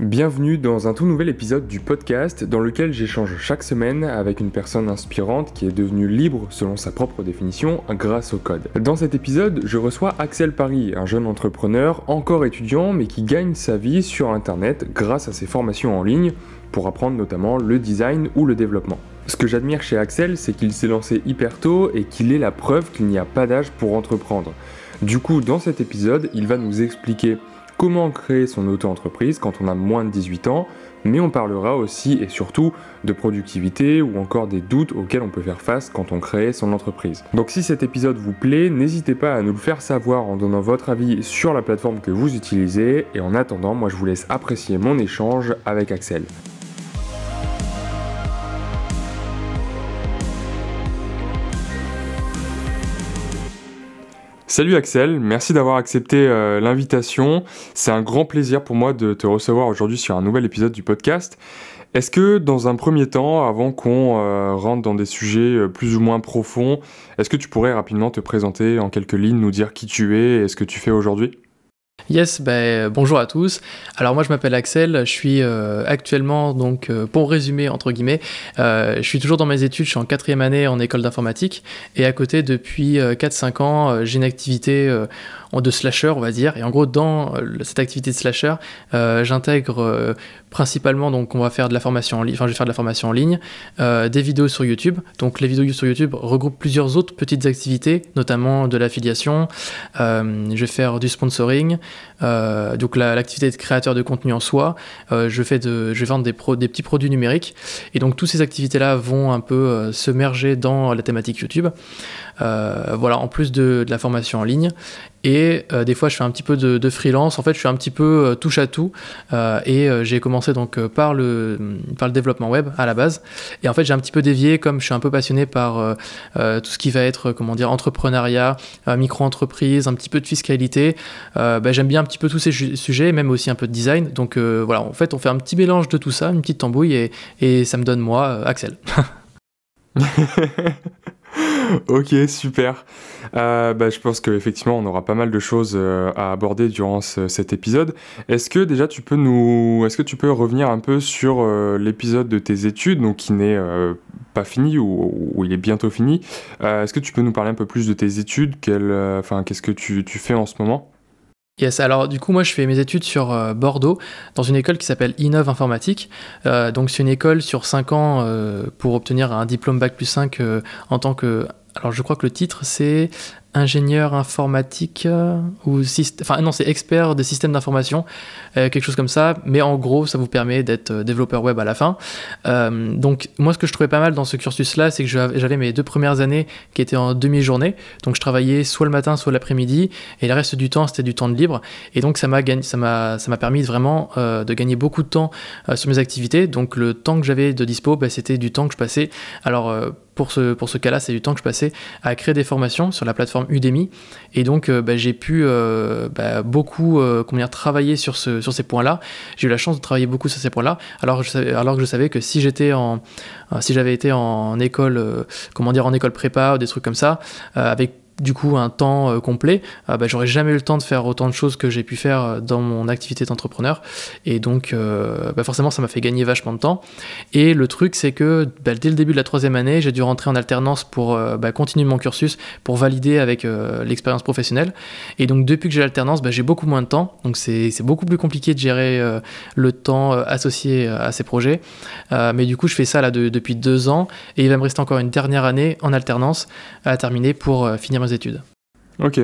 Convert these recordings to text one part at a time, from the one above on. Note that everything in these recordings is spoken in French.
Bienvenue dans un tout nouvel épisode du podcast dans lequel j'échange chaque semaine avec une personne inspirante qui est devenue libre selon sa propre définition grâce au code. Dans cet épisode, je reçois Axel Paris, un jeune entrepreneur encore étudiant mais qui gagne sa vie sur internet grâce à ses formations en ligne pour apprendre notamment le design ou le développement. Ce que j'admire chez Axel, c'est qu'il s'est lancé hyper tôt et qu'il est la preuve qu'il n'y a pas d'âge pour entreprendre. Du coup, dans cet épisode, il va nous expliquer comment créer son auto-entreprise quand on a moins de 18 ans, mais on parlera aussi et surtout de productivité ou encore des doutes auxquels on peut faire face quand on crée son entreprise. Donc si cet épisode vous plaît, n'hésitez pas à nous le faire savoir en donnant votre avis sur la plateforme que vous utilisez et en attendant, moi je vous laisse apprécier mon échange avec Axel. Salut Axel, merci d'avoir accepté euh, l'invitation. C'est un grand plaisir pour moi de te recevoir aujourd'hui sur un nouvel épisode du podcast. Est-ce que dans un premier temps, avant qu'on euh, rentre dans des sujets euh, plus ou moins profonds, est-ce que tu pourrais rapidement te présenter en quelques lignes, nous dire qui tu es et ce que tu fais aujourd'hui? Yes, ben, bonjour à tous. Alors moi je m'appelle Axel, je suis euh, actuellement donc euh, pour résumer entre guillemets, euh, je suis toujours dans mes études, je suis en quatrième année en école d'informatique. Et à côté depuis 4-5 ans j'ai une activité de slasher on va dire et en gros dans cette activité de slasher j'intègre principalement donc on va faire de la formation en ligne, enfin je vais faire de la formation en ligne, des vidéos sur YouTube. Donc les vidéos sur YouTube regroupent plusieurs autres petites activités, notamment de l'affiliation. je vais faire du sponsoring, euh, donc l'activité de créateur de contenu en soi, euh, je, fais de, je vais vendre des, des petits produits numériques. Et donc toutes ces activités-là vont un peu euh, se merger dans la thématique YouTube. Voilà, en plus de, la formation en ligne. Et des fois, je fais un petit peu de, freelance. En fait, je suis un petit peu touche à tout. et j'ai commencé donc par, le, par le développement web à la base. Et en fait, j'ai un petit peu dévié, comme je suis un peu passionné par tout ce qui va être, comment dire, entrepreneuriat, micro-entreprise, un petit peu de fiscalité. Bah, j'aime bien un petit peu tous ces sujets, même aussi un peu de design. Donc euh, voilà, en fait, on fait un petit mélange de tout ça, une petite tambouille, et, ça me donne moi, euh, Axel. ok, super. Euh, bah, je pense qu'effectivement, on aura pas mal de choses à aborder durant cet épisode. Est-ce que déjà tu peux nous, est-ce que tu peux revenir un peu sur l'épisode de tes études, donc qui n'est pas fini ou, il est bientôt fini Est-ce que tu peux nous parler un peu plus de tes études? Qu'est-ce que tu, fais en ce moment? Yes, alors du coup moi je fais mes études sur euh, Bordeaux dans une école qui s'appelle Innove Informatique. Euh, donc c'est une école sur 5 ans euh, pour obtenir un diplôme Bac plus 5 en tant que... Alors je crois que le titre c'est ingénieur informatique euh, ou enfin non c'est expert des systèmes d'information euh, quelque chose comme ça. Mais en gros ça vous permet d'être euh, développeur web à la fin. Donc moi ce que je trouvais pas mal dans ce cursus là c'est que j'avais mes deux premières années qui étaient en demi-journée. Donc je travaillais soit le matin soit l'après-midi. Et le reste du temps c'était du temps de libre. Et donc ça m'a ça ça m'a permis vraiment de gagner beaucoup de temps sur mes activités. Donc le temps que j'avais de dispo bah, c'était du temps que je passais. Alors pour ce, pour ce cas-là, c'est du temps que je passais à créer des formations sur la plateforme Udemy. Et donc, euh, bah, j'ai pu euh, bah, beaucoup euh, travailler sur, ce, sur ces points-là. J'ai eu la chance de travailler beaucoup sur ces points-là, alors, alors que je savais que si j'étais en, si j'avais été en école, comment dire, en école prépa ou des trucs comme ça, avec du coup un temps euh, complet, euh, bah, j'aurais jamais eu le temps de faire autant de choses que j'ai pu faire euh, dans mon activité d'entrepreneur. Et donc, bah, forcément, ça m'a fait gagner vachement de temps. Et le truc, c'est que bah, dès le début de la troisième année, j'ai dû rentrer en alternance pour continuer mon cursus, pour valider avec l'expérience professionnelle. Et donc, depuis que j'ai l'alternance, j'ai beaucoup moins de temps. Donc, c'est beaucoup plus compliqué de gérer le temps associé à ces projets. mais du coup, je fais ça là depuis deux ans. Et il va me rester encore une dernière année en alternance à terminer pour finir mes Ok.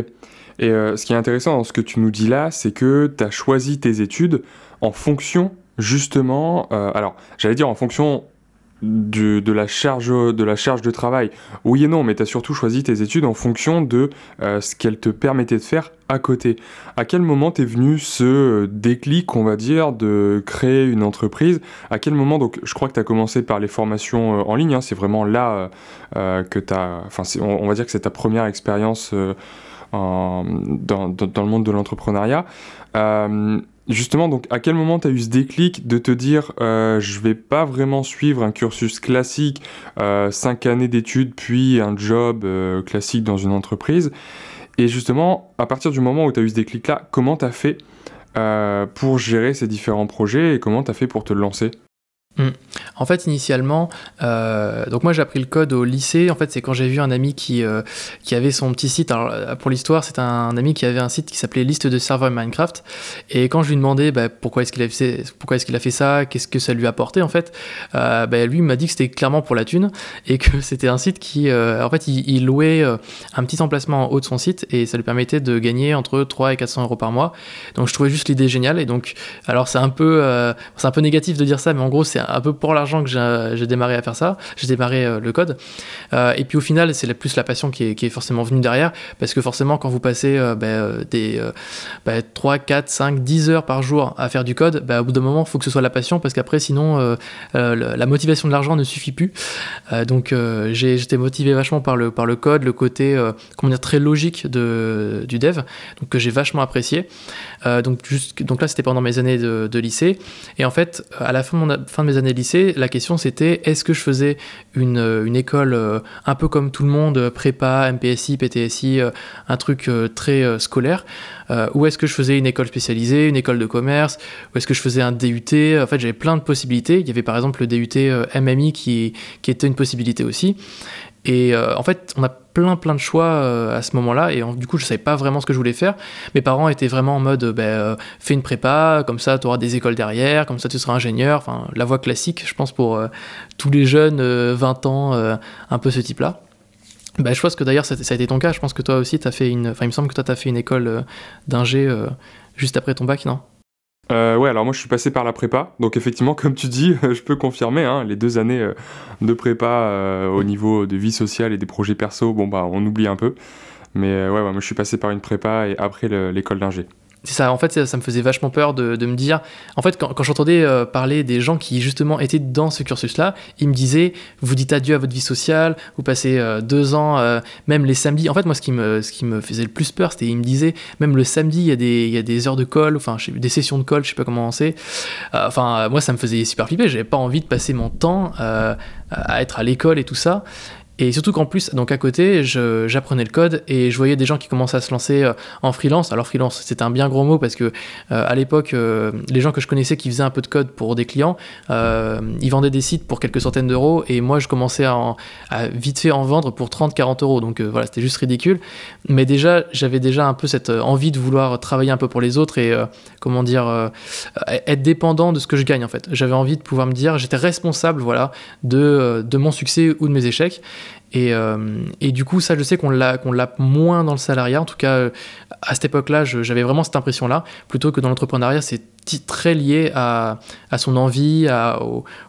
Et euh, ce qui est intéressant dans ce que tu nous dis là, c'est que tu as choisi tes études en fonction justement, euh, alors j'allais dire en fonction de, la charge, de la charge de travail. Oui et non, mais tu as surtout choisi tes études en fonction de euh, ce qu'elles te permettaient de faire à côté. À quel moment t'es venu ce déclic, on va dire, de créer une entreprise? À quel moment, donc je crois que tu as commencé par les formations euh, en ligne, hein, c'est vraiment là euh, que tu as, enfin on, va dire que c'est ta première expérience dans, dans, le monde de l'entrepreneuriat. Justement, donc à quel moment tu as eu ce déclic de te dire euh, je vais pas vraiment suivre un cursus classique, euh, 5 années d'études puis un job euh, classique dans une entreprise? Et justement, à partir du moment où tu as eu ce déclic-là, comment tu fait pour gérer ces différents projets et comment tu as fait pour te lancer? Hmm. En fait, initialement, euh, donc moi j'ai appris le code au lycée. En fait, c'est quand j'ai vu un ami qui, euh, qui avait son petit site. Alors, euh, pour l'histoire, c'est un, ami qui avait un site qui s'appelait Liste de serveurs Minecraft. Et quand je lui demandais bah, pourquoi est-ce qu'il a fait, est-ce qu'il a fait ça, qu'est-ce que ça lui a apporté, en fait, bah, lui m'a dit que c'était clairement pour la thune et que c'était un site qui, en fait, il, louait un petit emplacement en haut de son site et ça lui permettait de gagner entre 3 et 400 euros par mois. Donc, je trouvais juste l'idée géniale. Et donc, alors c'est un peu, c'est un peu négatif de dire ça, mais en gros, c'est un peu pour l'argent que j'ai démarré à faire ça, j'ai démarré euh, le code. Euh, et puis au final, c'est plus la passion qui est, forcément venue derrière, parce que forcément, quand vous passez euh, ben, des 3, 4, 5, 10 heures par jour à faire du code, ben, au bout d'un moment, il faut que ce soit la passion, parce qu'après, sinon, la motivation de l'argent ne suffit plus. donc j'étais motivé vachement par le, par le code, le côté comment dire, très logique de, du dev, donc que j'ai vachement apprécié. donc, donc là, c'était pendant mes années de, de, lycée. Et en fait, à la fin de, mon, fin de mes années lycée, la question c'était est-ce que je faisais une, euh, école euh, un peu comme tout le monde, euh, prépa, MPSI, PTSI, un truc très scolaire, ou est-ce que je faisais une école spécialisée, une école de commerce, ou est-ce que je faisais un DUT En fait, j'avais plein de possibilités. Il y avait par exemple le DUT MMI qui, était une possibilité aussi. Et en fait, on a plein plein de choix euh, à ce moment-là et du coup je savais pas vraiment ce que je voulais faire. Mes parents étaient vraiment en mode ben, euh, fais une prépa, comme ça tu auras des écoles derrière, comme ça tu seras ingénieur, enfin la voie classique je pense pour euh, tous les jeunes 20 ans, un peu ce type-là. Ben, je pense que d'ailleurs ça, a été ton cas, je pense que toi aussi tu as fait une, enfin il me semble que toi tu as fait une école d'ingé juste après ton bac, non? Euh, ouais, alors moi je suis passé par la prépa, donc effectivement, comme tu dis, je peux confirmer, hein, les deux années euh, de prépa euh, au niveau de vie sociale et des projets perso, bon bah on oublie un peu. Mais ouais, moi je suis passé par une prépa et après l'école d'ingé ça, en fait, ça, me faisait vachement peur de, me dire. En fait, quand, j'entendais euh, parler des gens qui, justement, étaient dans ce cursus-là, ils me disaient Vous dites adieu à votre vie sociale, vous passez euh, deux ans, euh, même les samedis. En fait, moi, ce qui me, faisait le plus peur, c'était ils me disaient Même le samedi, il y, a des, y a des heures de colle, enfin, des sessions de colle, je sais pas comment c'est. enfin, moi, ça me faisait super flipper. J'avais pas envie de passer mon temps à être à l'école et tout ça. Et surtout qu'en plus, donc à côté, j'apprenais le code et je voyais des gens qui commençaient à se lancer euh, en freelance. Alors freelance, c'était un bien gros mot parce que euh, à l'époque, euh, les gens que je connaissais qui faisaient un peu de code pour des clients, ils vendaient des sites pour quelques centaines d'euros et moi je commençais à, vite fait en vendre pour 30-40 euros. Donc voilà, c'était juste ridicule. Mais déjà, j'avais déjà un peu cette envie de vouloir travailler un peu pour les autres et comment dire, être dépendant de ce que je gagne en fait. J'avais envie de pouvoir me dire, j'étais responsable, voilà, de, de mon succès ou de mes échecs. Euh, et, du coup, ça, je sais qu'on l'a, qu'on l'a moins dans le salariat. En tout cas, à cette époque-là, j'avais vraiment cette impression-là. Plutôt que dans l'entrepreneuriat, c'est très lié à, son envie,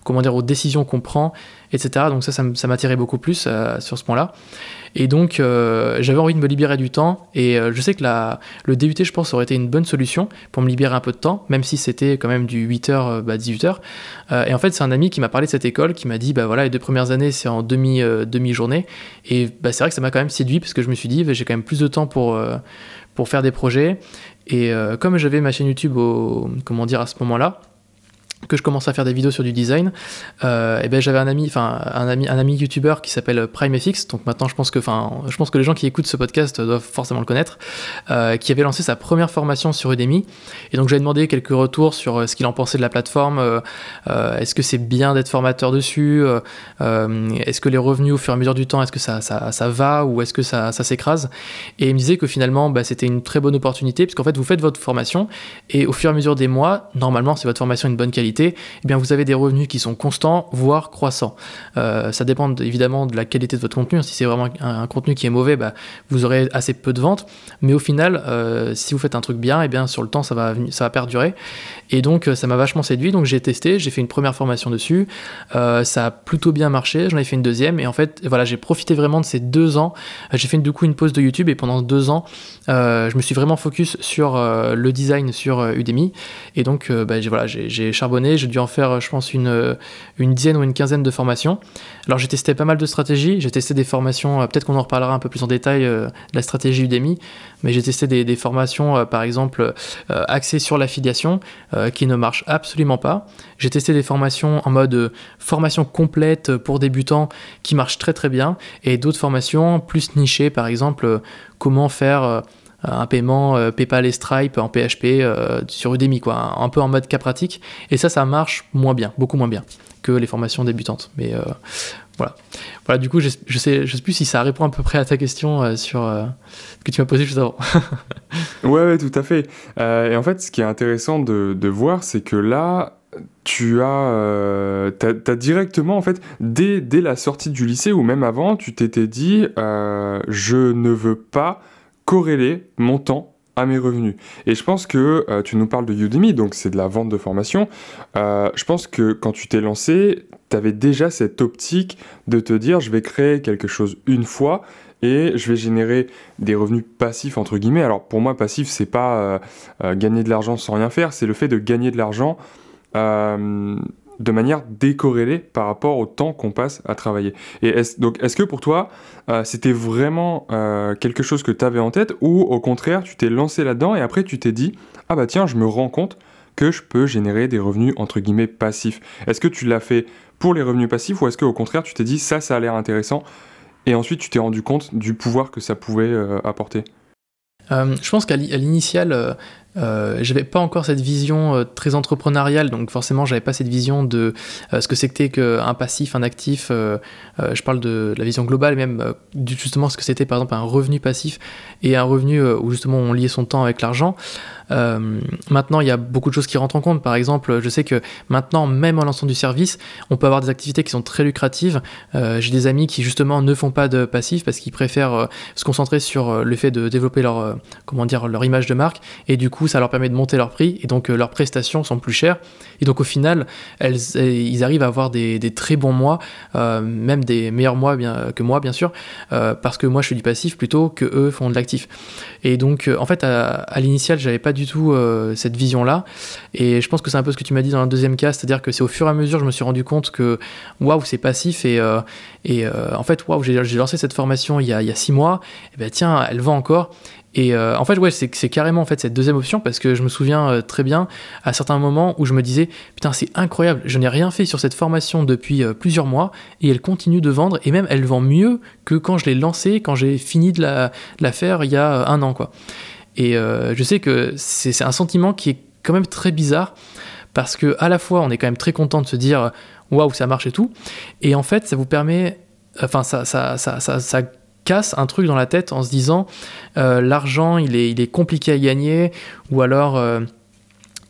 comment dire, aux décisions qu'on prend, etc. Donc ça, ça, m'attirait beaucoup plus euh, sur ce point-là. Et donc, euh, j'avais envie de me libérer du temps. Et euh, je sais que le DUT, je pense, aurait été une bonne solution pour me libérer un peu de temps, même si c'était quand même du 8h à bah, 18h. et en fait, c'est un ami qui m'a parlé de cette école, qui m'a dit, bah voilà, les deux premières années, c'est en demi, demi-journée. Et bah, c'est vrai que ça m'a quand même séduit, parce que je me suis dit, bah, j'ai quand même plus de temps pour, pour faire des projets. Et comme j'avais ma chaîne YouTube au, comment à ce moment-là, que je commence à faire des vidéos sur du design, euh, et ben j'avais un ami, enfin un ami, un ami youtubeur qui s'appelle PrimeFX, donc maintenant je pense que, enfin je pense que les gens qui écoutent ce podcast doivent forcément le connaître, euh, qui avait lancé sa première formation sur Udemy, et donc j'avais demandé quelques retours sur euh, ce qu'il en pensait de la plateforme, est-ce que c'est bien d'être formateur dessus, est-ce que les revenus au fur et à mesure du temps, est-ce que ça, ça, ça, va ou est-ce que ça, ça s'écrase, et il me disait que finalement bah, c'était une très bonne opportunité, puisqu'en fait vous faites votre formation et au fur et à mesure des mois, normalement c'est votre formation une bonne qualité eh bien vous avez des revenus qui sont constants, voire croissants. Euh, ça dépend évidemment de la qualité de votre contenu. Si c'est vraiment un, contenu qui est mauvais, bah, vous aurez assez peu de ventes. Mais au final, euh, si vous faites un truc bien, eh bien sur le temps, ça va, ça va perdurer. Et donc, euh, ça m'a vachement séduit. Donc, j'ai testé, j'ai fait une première formation dessus. ça a plutôt bien marché. J'en ai fait une deuxième. Et en fait, voilà, j'ai profité vraiment de ces deux ans. J'ai fait du coup une pause de YouTube et pendant deux ans, je me suis vraiment focus sur le design sur Udemy. Et donc, bah, voilà, j'ai charbonné j'ai dû en faire, je pense, une, dizaine ou une quinzaine de formations. Alors j'ai testé pas mal de stratégies, j'ai testé des formations, euh, peut-être qu'on en reparlera un peu plus en détail euh, de la stratégie Udemy, mais j'ai testé des, formations, euh, par exemple, axées sur l'affiliation, qui ne marchent absolument pas. J'ai testé des formations en mode formation complète pour débutants, qui marchent très très bien, et d'autres formations plus nichées, par exemple, comment faire un paiement PayPal et Stripe en PHP sur Udemy, quoi, un peu en mode cas pratique. Et ça, ça marche moins bien, beaucoup moins bien que les formations débutantes. Mais voilà. Voilà, du coup, je, je, sais, je sais plus si ça répond à peu près à ta question sur que tu m'as posée juste avant. ouais, tout à fait. et en fait, ce qui est intéressant de, de voir, c'est que là, tu as, euh, directement, en fait, dès, dès, la sortie du lycée ou même avant, tu t'étais dit, euh, je ne veux pas corréler mon temps à mes revenus. Et je pense que euh, tu nous parles de Udemy, donc c'est de la vente de formation. je pense que quand tu t'es lancé, tu avais déjà cette optique de te dire, je vais créer quelque chose une fois et je vais générer des revenus passifs entre guillemets. Alors pour moi passif c'est pas gagner de l'argent sans rien faire, c'est le fait de gagner de l'argent euh, de manière décorrélée par rapport au temps qu'on passe à travailler. Et est donc, est-ce que pour toi, euh, c'était vraiment euh, quelque chose que tu avais en tête ou au contraire, tu t'es lancé là-dedans et après tu t'es dit, ah bah tiens, je me rends compte que je peux générer des revenus entre guillemets passifs. Est-ce que tu l'as fait pour les revenus passifs ou est-ce qu'au contraire, tu t'es dit, ça, ça a l'air intéressant et ensuite tu t'es rendu compte du pouvoir que ça pouvait apporter? Je pense qu'à l'initial, euh, j'avais pas encore cette vision euh, très entrepreneuriale, donc forcément j'avais pas cette vision de euh, ce que c'était qu'un passif, un actif. je parle de, la vision globale, même justement ce que c'était par exemple un revenu passif et un revenu où justement on liait son temps avec l'argent. Euh, maintenant, il y a beaucoup de choses qui rentrent en compte. Par exemple, je sais que maintenant, même en lançant du service, on peut avoir des activités qui sont très lucratives. Euh, j'ai des amis qui justement ne font pas de passif parce qu'ils préfèrent euh, se concentrer sur le fait de développer leur, comment dire, leur image de marque et du coup, ça leur permet de monter leur prix et donc leurs prestations sont plus chères. Et donc au final, ils arrivent à avoir des, très bons mois, même des meilleurs mois que moi, bien sûr, parce que moi je fais du passif plutôt que eux font de l'actif. Et donc, en fait, à, à l'initial, j'avais pas du tout euh, cette vision-là. Et je pense que c'est un peu ce que tu m'as dit dans le deuxième cas, c'est-à-dire que c'est au fur et à mesure, je me suis rendu compte que waouh, c'est passif. Et, euh, euh, en fait, waouh, j'ai lancé cette formation il y a, six mois. Et ben tiens, elle vend encore. Et en fait, ouais, c'est carrément en fait cette deuxième option parce que je me souviens très bien à certains moments où je me disais putain c'est incroyable, je n'ai rien fait sur cette formation depuis plusieurs mois et elle continue de vendre et même elle vend mieux que quand je l'ai lancée, quand j'ai fini de la, faire il y a un an quoi. Et euh, je sais que c'est un sentiment qui est quand même très bizarre parce que à la fois on est quand même très content de se dire waouh ça marche et tout, et en fait ça vous permet, enfin ça, ça, ça, casse un truc dans la tête en se disant euh, l'argent il est, il est compliqué à gagner ou alors euh,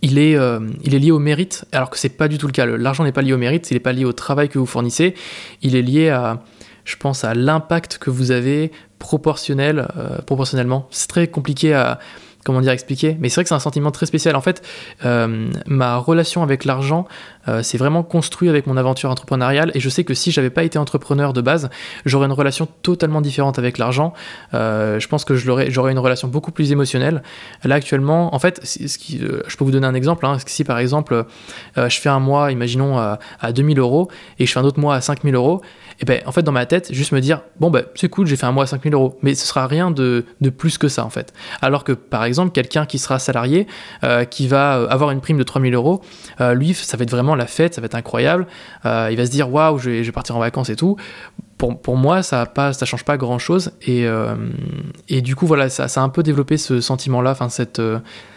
il est, il est lié au mérite, alors que c'est pas du tout le cas. L'argent n'est pas lié au mérite, il n'est pas lié au travail que vous fournissez, il est lié à, je pense, à l'impact que vous avez proportionnel, euh, proportionnellement. C'est très compliqué à comment dire expliquer, mais c'est vrai que c'est un sentiment très spécial. En fait, euh, ma relation avec l'argent euh, s'est vraiment construite avec mon aventure entrepreneuriale, et je sais que si j'avais pas été entrepreneur de base, j'aurais une relation totalement différente avec l'argent. je pense que j'aurais une relation beaucoup plus émotionnelle. Là actuellement, en fait, je peux vous donner un exemple. Hein, si par exemple, je fais un mois, imaginons à, à 2000 euros, et je fais un autre mois à 5000 euros, et ben en fait dans ma tête juste me dire bon ben c'est cool j'ai fait un mois à 5000 euros. Mais ce sera rien de, de, plus que ça en fait. Alors que par exemple quelqu'un qui sera salarié euh, qui va euh, avoir une prime de 3000 euros euh, lui ça va être vraiment la fête ça va être incroyable. Il va se dire waouh je, vais partir en vacances et tout. Pour, pour moi ça pas ça change pas grand chose et, et du coup voilà ça, a un peu développé ce sentiment là enfin cette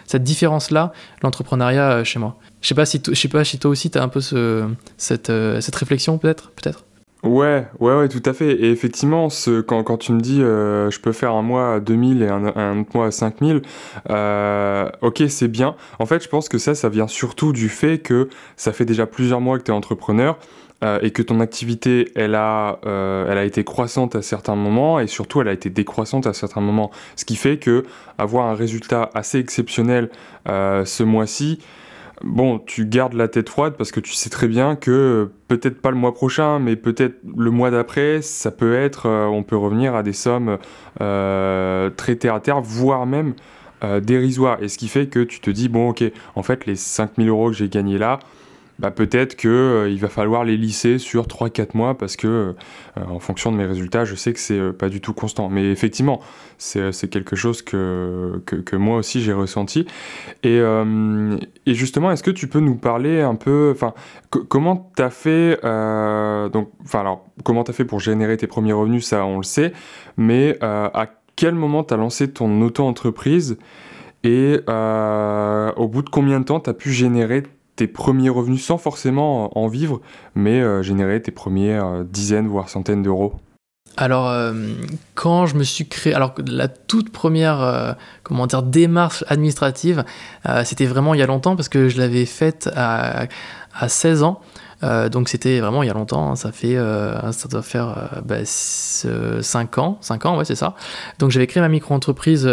cette différence là l'entrepreneuriat chez moi. Je sais pas si je sais pas si toi aussi tu as un peu ce, cette, cette réflexion peut-être peut-être Ouais, ouais, ouais, tout à fait. Et effectivement, ce, quand, tu me dis euh, je peux faire un mois à 2000 et un, autre mois à 5000, euh, ok, c'est bien. En fait, je pense que ça, ça vient surtout du fait que ça fait déjà plusieurs mois que tu es entrepreneur euh, et que ton activité, elle a, elle a été croissante à certains moments et surtout, elle a été décroissante à certains moments. Ce qui fait que avoir un résultat assez exceptionnel ce mois-ci, bon, tu gardes la tête froide parce que tu sais très bien que peut-être pas le mois prochain, mais peut-être le mois d'après, ça peut être, euh, on peut revenir à des sommes euh, très terre à terre, voire même euh, dérisoires. Et ce qui fait que tu te dis, bon, ok, en fait, les 5000 euros que j'ai gagnés là, bah, peut-être qu'il euh, va falloir les lisser sur 3-4 mois parce que, euh, en fonction de mes résultats, je sais que c'est euh, pas du tout constant. Mais effectivement, c'est quelque chose que, moi aussi j'ai ressenti. Et, justement, est-ce que tu peux nous parler un peu, comment tu as fait, donc, comment tu as fait pour générer tes premiers revenus, ça on le sait, mais à quel moment tu as lancé ton auto-entreprise? Et au bout de combien de temps tu as pu générer tes premiers revenus sans forcément en vivre, mais générer tes premières dizaines voire centaines d'euros alors, euh, quand je me suis créé, alors la toute première, euh, comment dire, démarche administrative, euh, c'était vraiment il y a longtemps parce que je l'avais faite à 16 ans. Euh, donc c'était vraiment il y a longtemps, hein. ça fait euh, ça doit faire 5 euh, bah, ans, 5 ans ouais c'est ça. Donc j'avais créé ma micro-entreprise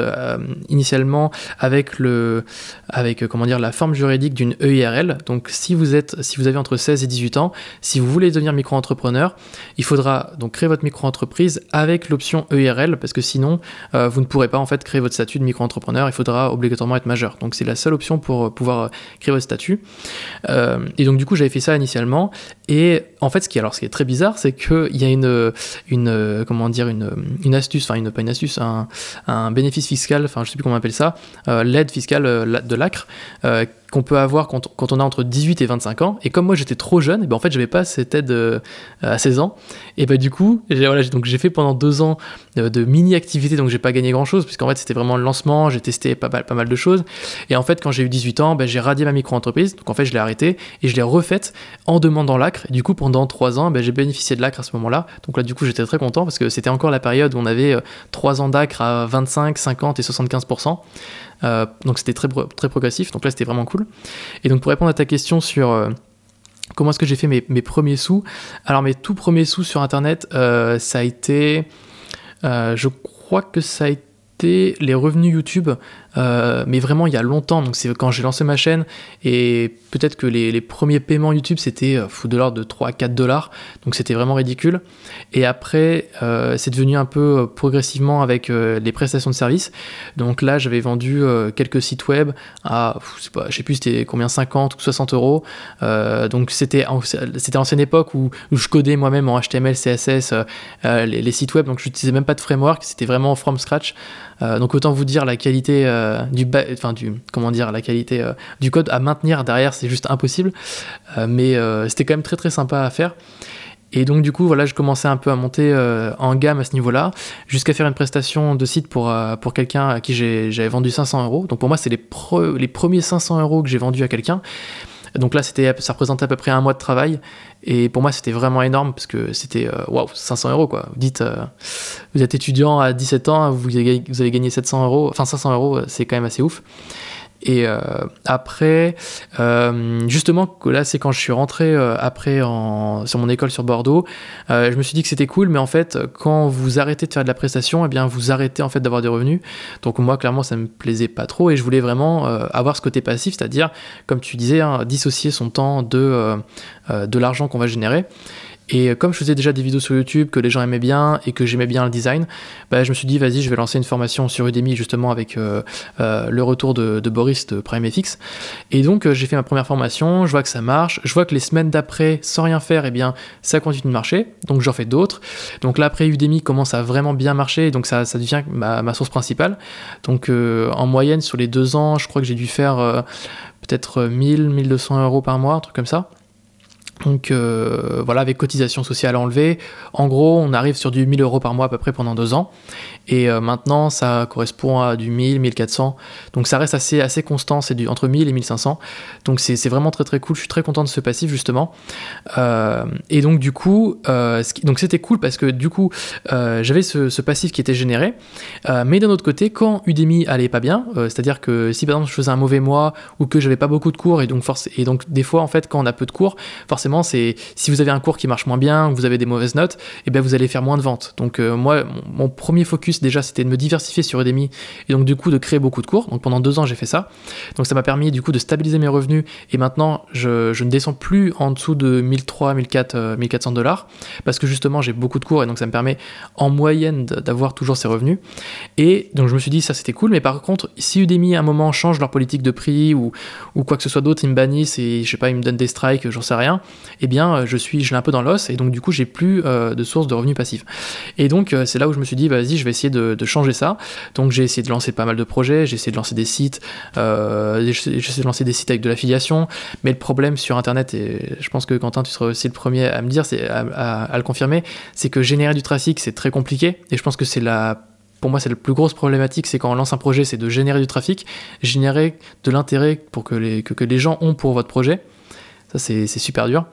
initialement avec le avec comment dire la forme juridique d'une EIRL. Donc si vous êtes si vous avez entre 16 et 18 ans, si vous voulez devenir micro-entrepreneur, il faudra donc créer votre micro-entreprise avec l'option EIRL parce que sinon vous ne pourrez pas en fait créer votre statut de micro-entrepreneur, il faudra obligatoirement être majeur. Donc c'est la seule option pour pouvoir créer votre statut. et donc du coup j'avais fait ça initialement et en fait, ce qui, alors, ce qui est très bizarre, c'est qu'il y a une, une, comment dire, une, une astuce, enfin, une, pas une astuce, un, bénéfice fiscal, enfin, je sais plus comment on appelle ça, euh, l'aide fiscale euh, de l'ACRE, euh, qu'on peut avoir quand, on a entre 18 et 25 ans. Et comme moi j'étais trop jeune, et ben en fait j'avais pas cette aide euh, à 16 ans. Et ben du coup, voilà, donc j'ai fait pendant deux ans de, de mini-activité, donc j'ai pas gagné grand chose, puisqu'en fait c'était vraiment le lancement, j'ai testé pas mal, pas mal de choses. Et en fait quand j'ai eu 18 ans, ben, j'ai radié ma micro-entreprise, donc en fait je l'ai arrêtée et je l'ai refaite en demandant l'ACRE. Et du coup pendant trois ans, ben, j'ai bénéficié de l'ACRE à ce moment-là. Donc là du coup j'étais très content parce que c'était encore la période où on avait euh, trois ans d'ACRE à 25, 50 et 75%. Euh, donc c'était très, progressif, donc là c'était vraiment cool. Et donc pour répondre à ta question sur euh, comment est-ce que j'ai fait mes, mes, premiers sous, alors mes tout premiers sous sur Internet, euh, ça a été, je crois que ça a été les revenus YouTube euh, mais vraiment il y a longtemps, donc c'est quand j'ai lancé ma chaîne, et peut-être que les, premiers paiements YouTube c'était euh, de l'ordre de 3 à 4 dollars, donc c'était vraiment ridicule. Et après, euh, c'est devenu un peu progressivement avec les prestations de services. Donc là, j'avais vendu quelques sites web à, je sais, plus c'était combien, 50 ou 60 euros. donc c'était c'était l'ancienne époque où, je codais moi-même en HTML, CSS les, les, sites web, donc je n'utilisais même pas de framework, c'était vraiment from scratch. Donc autant vous dire la qualité euh, du, euh, code à maintenir derrière, c'est juste impossible. Euh, mais c'était quand même très très sympa à faire. Et donc du coup, voilà, je commençais un peu à monter en gamme à ce niveau-là, jusqu'à faire une prestation de site pour, quelqu'un à qui j'avais vendu 500 euros. Donc pour moi, c'est les, les premiers 500 euros que j'ai vendus à quelqu'un. Donc là, c'était, ça représentait à peu près un mois de travail. Et pour moi, c'était vraiment énorme parce que c'était, euh, waouh, 500 euros quoi. Vous dites, euh, vous êtes étudiant à 17 ans, vous avez, vous avez gagné 700 euros, enfin 500 euros, c'est quand même assez ouf. Et euh, après, euh, justement, là, c'est quand je suis rentré euh, après sur mon école sur Bordeaux, je me suis dit que c'était cool, mais en fait, quand vous arrêtez de faire de la prestation, eh bien, vous arrêtez en fait d'avoir des revenus. Donc moi, clairement, ça me plaisait pas trop, et je voulais vraiment avoir ce côté passif, c'est-à-dire, comme tu disais, hein, dissocier son temps de l'argent qu'on va générer. Et comme je faisais déjà des vidéos sur YouTube, que les gens aimaient bien et que j'aimais bien le design, bah, je me suis dit, vas-y, je vais lancer une formation sur Udemy justement avec euh, euh, le retour de, Boris de PrimeFX. Et donc, euh, j'ai fait ma première formation, je vois que ça marche, je vois que les semaines d'après, sans rien faire, eh bien, ça continue de marcher, donc j'en fais d'autres. Donc là, après, Udemy commence à vraiment bien marcher, donc ça, ça devient ma, ma, source principale. Donc, en moyenne, sur les deux ans, je crois que j'ai dû faire peut-être 1000, 1200 euros par mois, un truc comme ça. Donc euh, voilà, avec cotisation sociale enlevée, en gros, on arrive sur du 1000 euros par mois à peu près pendant deux ans. Et euh, maintenant, ça correspond à du 1000, 1400. Donc ça reste assez, assez constant, c'est du, entre 1000 et 1500. Donc c'est vraiment très très cool. Je suis très content de ce passif justement. Euh, et donc du coup, c'était cool parce que du coup, j'avais ce, passif qui était généré. mais d'un autre côté, quand Udemy allait pas bien, c'est-à-dire que si par exemple je faisais un mauvais mois ou que j'avais pas beaucoup de cours et donc, force, et donc des fois en fait quand on a peu de cours, forcément c'est si vous avez un cours qui marche moins bien, vous avez des mauvaises notes, et eh bien vous allez faire moins de ventes. Donc euh, moi, mon, premier focus déjà, c'était de me diversifier sur Udemy et donc du coup de créer beaucoup de cours. Donc pendant deux ans, j'ai fait ça. Donc ça m'a permis du coup de stabiliser mes revenus et maintenant je, ne descends plus en dessous de 1300, 1400, 1400 dollars parce que justement j'ai beaucoup de cours et donc ça me permet en moyenne d'avoir toujours ces revenus. Et donc je me suis dit ça c'était cool, mais par contre si Udemy à un moment change leur politique de prix ou, ou quoi que ce soit d'autre, ils me bannissent et je sais pas, ils me donnent des strikes, j'en sais rien, eh bien, euh, je suis, je l'ai un peu dans l'os, et donc du coup, j'ai plus euh, de source de revenus passifs. Et donc, euh, c'est là où je me suis dit, vas-y, je vais essayer de, changer ça. Donc, j'ai essayé de lancer pas mal de projets, j'ai essayé de lancer des sites, j'ai essayé de lancer des sites avec de l'affiliation, mais le problème sur Internet, et je pense que Quentin, tu seras aussi le premier à me dire, c'est à, le confirmer, c'est que générer du trafic, c'est très compliqué, et je pense que c'est la pour moi c'est la plus grosse problématique, c'est quand on lance un projet, c'est de générer du trafic, générer de l'intérêt pour que les, que, les gens ont pour votre projet. Ça c'est super dur.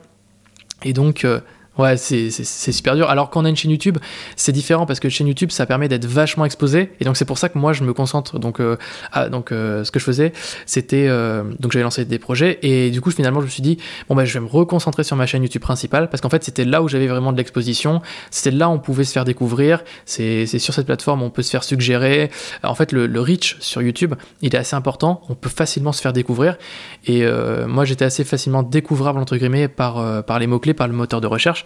Et donc, euh, Ouais, c'est super dur. Alors qu'on a une chaîne YouTube, c'est différent parce que chaîne YouTube, ça permet d'être vachement exposé. Et donc c'est pour ça que moi, je me concentre. Donc, euh, ah, donc euh, ce que je faisais, c'était euh, donc j'avais lancé des projets et du coup finalement je me suis dit bon bah je vais me reconcentrer sur ma chaîne YouTube principale parce qu'en fait c'était là où j'avais vraiment de l'exposition. C'était là où on pouvait se faire découvrir. C'est sur cette plateforme on peut se faire suggérer. En fait, le, reach sur YouTube, il est assez important. On peut facilement se faire découvrir. Et moi, j'étais assez facilement découvrable entre guillemets par par les mots clés, par le moteur de recherche.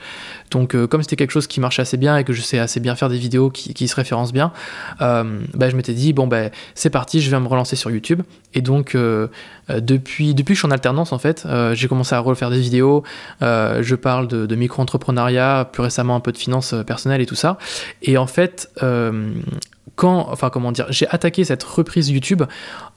Donc, euh, comme c'était quelque chose qui marchait assez bien et que je sais assez bien faire des vidéos qui, se référencent bien, euh, bah, je m'étais dit, bon, ben c'est parti, je vais me relancer sur YouTube. Et donc, euh, depuis, depuis que je suis en alternance, en fait, j'ai commencé à refaire des vidéos. je parle de, de micro-entrepreneuriat, plus récemment un peu de finances personnelles et tout ça. Et en fait, quand, enfin comment dire, j'ai attaqué cette reprise YouTube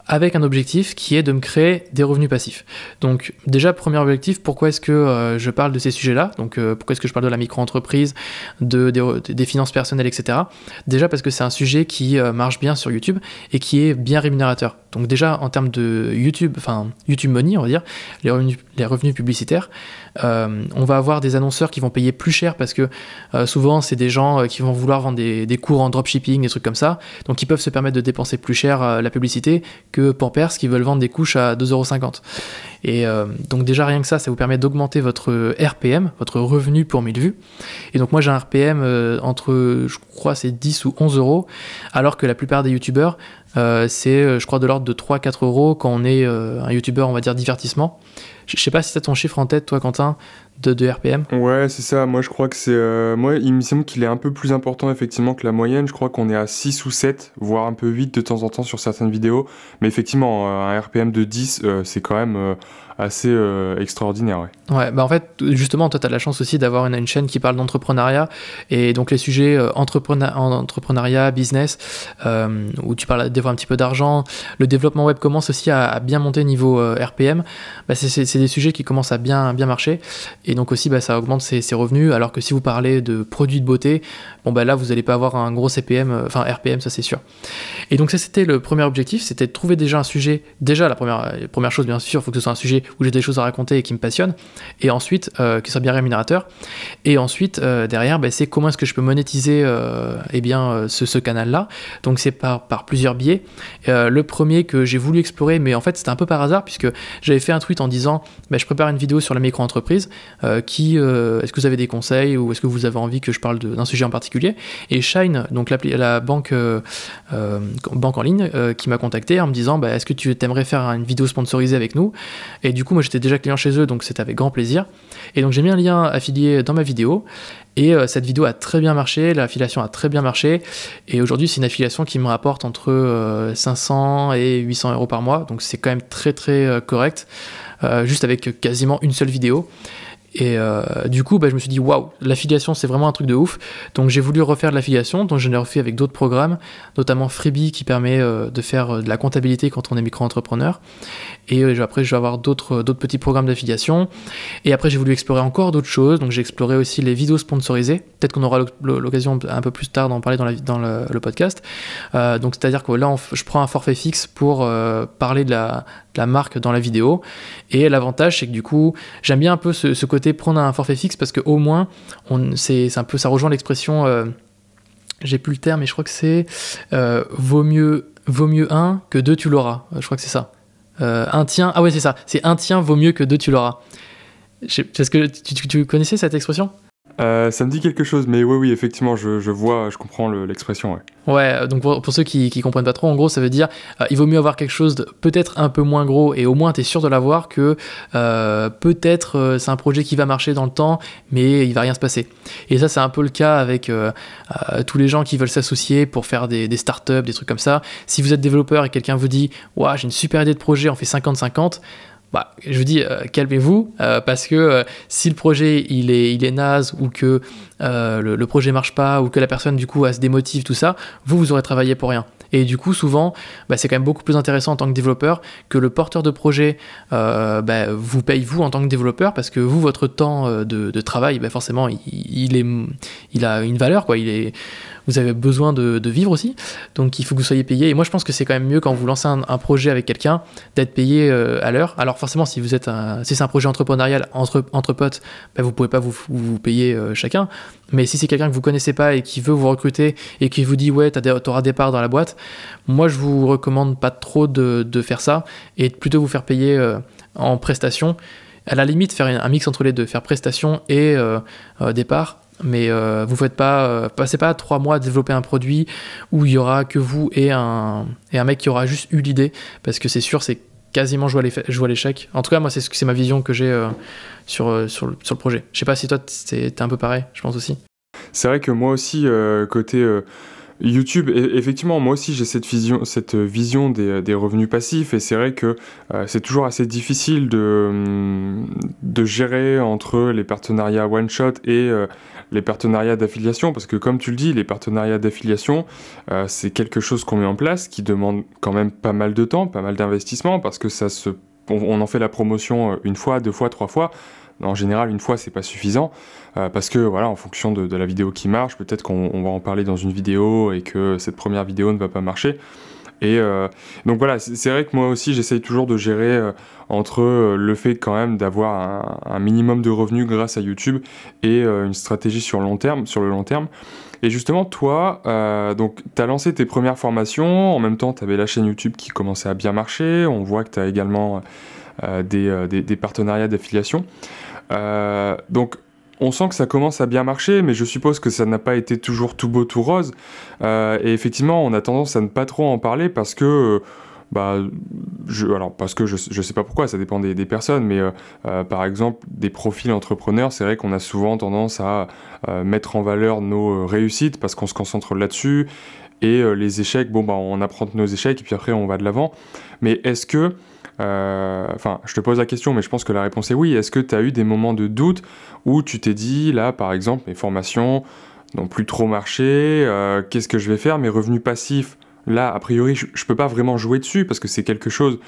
avec un objectif qui est de me créer des revenus passifs. Donc déjà, premier objectif, pourquoi est-ce que euh, je parle de ces sujets-là? Donc euh, pourquoi est-ce que je parle de la micro-entreprise, de, des finances personnelles, etc. Déjà parce que c'est un sujet qui euh, marche bien sur YouTube et qui est bien rémunérateur. Donc déjà en termes de YouTube, enfin YouTube Money, on va dire, les revenus publicitaires, on va avoir des annonceurs qui vont payer plus cher parce que souvent c'est des gens qui vont vouloir vendre des, des cours en dropshipping, des trucs comme ça, donc ils peuvent se permettre de dépenser plus cher la publicité que pour Perse qui veulent vendre des couches à 2,50€. Et euh, donc déjà rien que ça, ça vous permet d'augmenter votre RPM, votre revenu pour 1000 vues. Et donc moi j'ai un RPM euh, entre, je crois c'est 10 ou 11 euros, alors que la plupart des youtubeurs, euh, c'est je crois de l'ordre de 3-4 euros quand on est un youtubeur on va dire divertissement. Je sais pas si tu as ton chiffre en tête toi Quentin, de, RPM Ouais, c'est ça. Moi, je crois que c'est. Euh, moi, il me semble qu'il est un peu plus important, effectivement, que la moyenne. Je crois qu'on est à 6 ou 7, voire un peu 8 de temps en temps sur certaines vidéos. Mais effectivement, euh, un RPM de 10, euh, c'est quand même assez extraordinaire. Ouais. ouais, bah en fait, justement, toi, tu as la chance aussi d'avoir une, chaîne qui parle d'entrepreneuriat et donc les sujets euh, entrepreneuriat, business, où tu parles des fois un petit peu d'argent. Le développement web commence aussi à, bien monter niveau RPM. Bah, c'est des sujets qui commencent à bien, bien marcher et donc aussi, bah, ça augmente ses, revenus. Alors que si vous parlez de produits de beauté, bon, bah là, vous n'allez pas avoir un gros CPM, enfin RPM, ça c'est sûr. Et donc, ça, c'était le premier objectif, c'était de trouver déjà un sujet. Déjà, la première, première chose, bien sûr, il faut que ce soit un sujet où j'ai des choses à raconter et qui me passionnent, et ensuite euh, qui soit bien rémunérateur. Et ensuite, euh, derrière, bah, c'est comment est-ce que je peux monétiser euh, eh bien, ce, canal-là. Donc c'est par, plusieurs biais. le premier que j'ai voulu explorer, mais en fait c'était un peu par hasard, puisque j'avais fait un tweet en disant je prépare une vidéo sur la micro-entreprise, qui, est-ce que vous avez des conseils ou est-ce que vous avez envie que je parle d'un sujet en particulier? Et Shine, donc la, banque, banque en ligne, qui m'a contacté en me disant bah, est-ce que tu aimerais faire une vidéo sponsorisée avec nous? Et du coup, moi j'étais déjà client chez eux, donc c'était avec grand plaisir. Et donc j'ai mis un lien affilié dans ma vidéo. Et euh, cette vidéo a très bien marché, l'affiliation a très bien marché. Et aujourd'hui, c'est une affiliation qui me rapporte entre 500 euh, et 800 euros par mois. Donc c'est quand même très très euh, correct, juste avec quasiment une seule vidéo. Et euh, du coup, bah, je me suis dit, waouh, l'affiliation, c'est vraiment un truc de ouf. Donc j'ai voulu refaire de l'affiliation, donc je l'ai refait avec d'autres programmes, notamment Freebie qui permet euh, de faire euh, de la comptabilité quand on est micro-entrepreneur. Et après, je vais avoir d'autres petits programmes d'affiliation. Et après, j'ai voulu explorer encore d'autres choses. Donc j'ai exploré aussi les vidéos sponsorisées. Peut-être qu'on aura l'occasion un peu plus tard d'en parler dans, la, dans le, podcast. donc c'est-à-dire que là, je prends un forfait fixe pour parler de la, la marque dans la vidéo. Et l'avantage, c'est que du coup, j'aime bien un peu ce, côté prendre un forfait fixe parce que au moins, c'est un peu, ça rejoint l'expression, euh, j'ai plus le terme, mais je crois que c'est euh, vaut mieux vaut mieux un que deux, tu l'auras. Je crois que c'est ça. Euh, un tien, ah ouais, c'est ça. C'est un tien vaut mieux que deux, tu l'auras. Est-ce que tu connaissais cette expression? Euh, ça me dit quelque chose, mais oui, oui, effectivement, je, vois, je comprends l'expression. ouais. ouais, donc pour, ceux qui, qui comprennent pas trop, en gros, ça veut dire euh, il vaut mieux avoir quelque chose peut-être un peu moins gros et au moins tu es sûr de l'avoir que euh, peut-être c'est un projet qui va marcher dans le temps, mais il va rien se passer. Et ça, c'est un peu le cas avec tous les gens qui veulent s'associer pour faire des, des startups, des trucs comme ça. Si vous êtes développeur et quelqu'un vous dit, ouais, j'ai une super idée de projet, on fait 50-50 bah, je vous dis, euh, calmez-vous, euh, parce que euh, si le projet il est, il est naze ou que le, le, projet marche pas ou que la personne du coup se démotive, tout ça, vous, vous aurez travaillé pour rien. Et du coup, souvent, bah, c'est quand même beaucoup plus intéressant en tant que développeur que le porteur de projet bah, vous paye vous en tant que développeur parce que vous, votre temps de, travail, forcément, il, il, est, il a une valeur. Quoi. Il est, vous avez besoin de, vivre aussi, donc il faut que vous soyez payé. Et moi, je pense que c'est quand même mieux quand vous lancez un, projet avec quelqu'un d'être payé à l'heure. Alors forcément, si c'est un projet entrepreneurial entre, potes, ben, vous pouvez pas vous, payer chacun. Mais si c'est quelqu'un que vous connaissez pas et qui veut vous recruter et qui vous dit ouais, tu auras des parts dans la boîte, moi je vous recommande pas trop de, faire ça et plutôt vous faire payer en prestation. À la limite, faire un mix entre les deux, faire prestation et euh, euh, départ. Mais euh, vous faites pas, passez pas trois mois à développer un produit où il y aura que vous et un, et un mec qui aura juste eu l'idée, parce que c'est sûr, c'est quasiment jouer à l'échec. En tout cas, moi, c'est ma vision que j'ai sur, sur, le, sur, le projet. Je sais pas si toi, t'es un peu pareil, je pense aussi. C'est vrai que moi aussi, côté YouTube, effectivement, moi aussi j'ai cette vision, cette vision des, revenus passifs et c'est vrai que euh, c'est toujours assez difficile de, de gérer entre les partenariats one-shot et euh, les partenariats d'affiliation parce que comme tu le dis, les partenariats d'affiliation, euh, c'est quelque chose qu'on met en place qui demande quand même pas mal de temps, pas mal d'investissement parce que ça se, on en fait la promotion une fois, deux fois, trois fois. En général, une fois, c'est pas suffisant euh, parce que voilà, en fonction de, la vidéo qui marche, peut-être qu'on va en parler dans une vidéo et que cette première vidéo ne va pas marcher. Et euh, donc voilà, c'est vrai que moi aussi, j'essaye toujours de gérer euh, entre le fait quand même d'avoir un, minimum de revenus grâce à YouTube et une stratégie sur, long terme, sur le long terme. Et justement, toi, donc, tu as lancé tes premières formations, en même temps, tu avais la chaîne YouTube qui commençait à bien marcher, on voit que tu as également des, des, partenariats d'affiliation. Euh, donc on sent que ça commence à bien marcher, mais je suppose que ça n'a pas été toujours tout beau, tout rose. Euh, et effectivement, on a tendance à ne pas trop en parler parce que, bah, je, alors parce que je, ne sais pas pourquoi, ça dépend des, personnes, mais euh, par exemple, des profils entrepreneurs, c'est vrai qu'on a souvent tendance à mettre en valeur nos réussites parce qu'on se concentre là-dessus. Et les échecs, bon, bah, on apprend de nos échecs et puis après on va de l'avant. Mais est-ce que euh, enfin, je te pose la question, mais je pense que la réponse est oui. Est-ce que tu as eu des moments de doute où tu t'es dit, là, par exemple, mes formations n'ont plus trop marché, euh, qu'est-ce que je vais faire? Mes revenus passifs, là, a priori, je, ne peux pas vraiment jouer dessus parce que c'est quelque chose,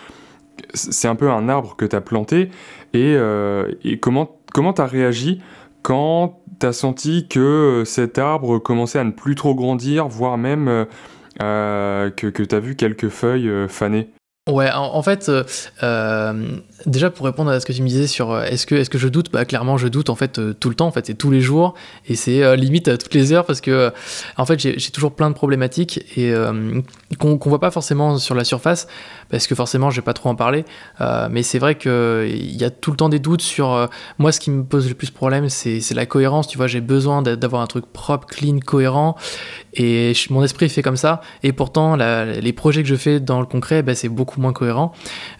c'est un peu un arbre que tu as planté. Et, euh, comment tu as réagi quand tu as senti que cet arbre commençait à ne plus trop grandir, voire même que, que tu as vu quelques feuilles faner Ouais, en, fait, euh, euh, déjà pour répondre à ce que tu me disais sur euh, est-ce que, est que je doute, bah clairement je doute en fait tout le temps, en fait c'est tous les jours. Et c'est limite à toutes les heures parce que en fait j'ai toujours plein de problématiques et qu'on voit pas forcément sur la surface parce que forcément je vais pas trop en parler, mais c'est vrai qu'il y a tout le temps des doutes sur moi ce qui me pose le plus problème c'est la cohérence, tu vois j'ai besoin d'avoir un truc propre, clean, cohérent et mon esprit est fait comme ça. Et pourtant les projets que je fais dans le concret bah, c'est beaucoup moins cohérent.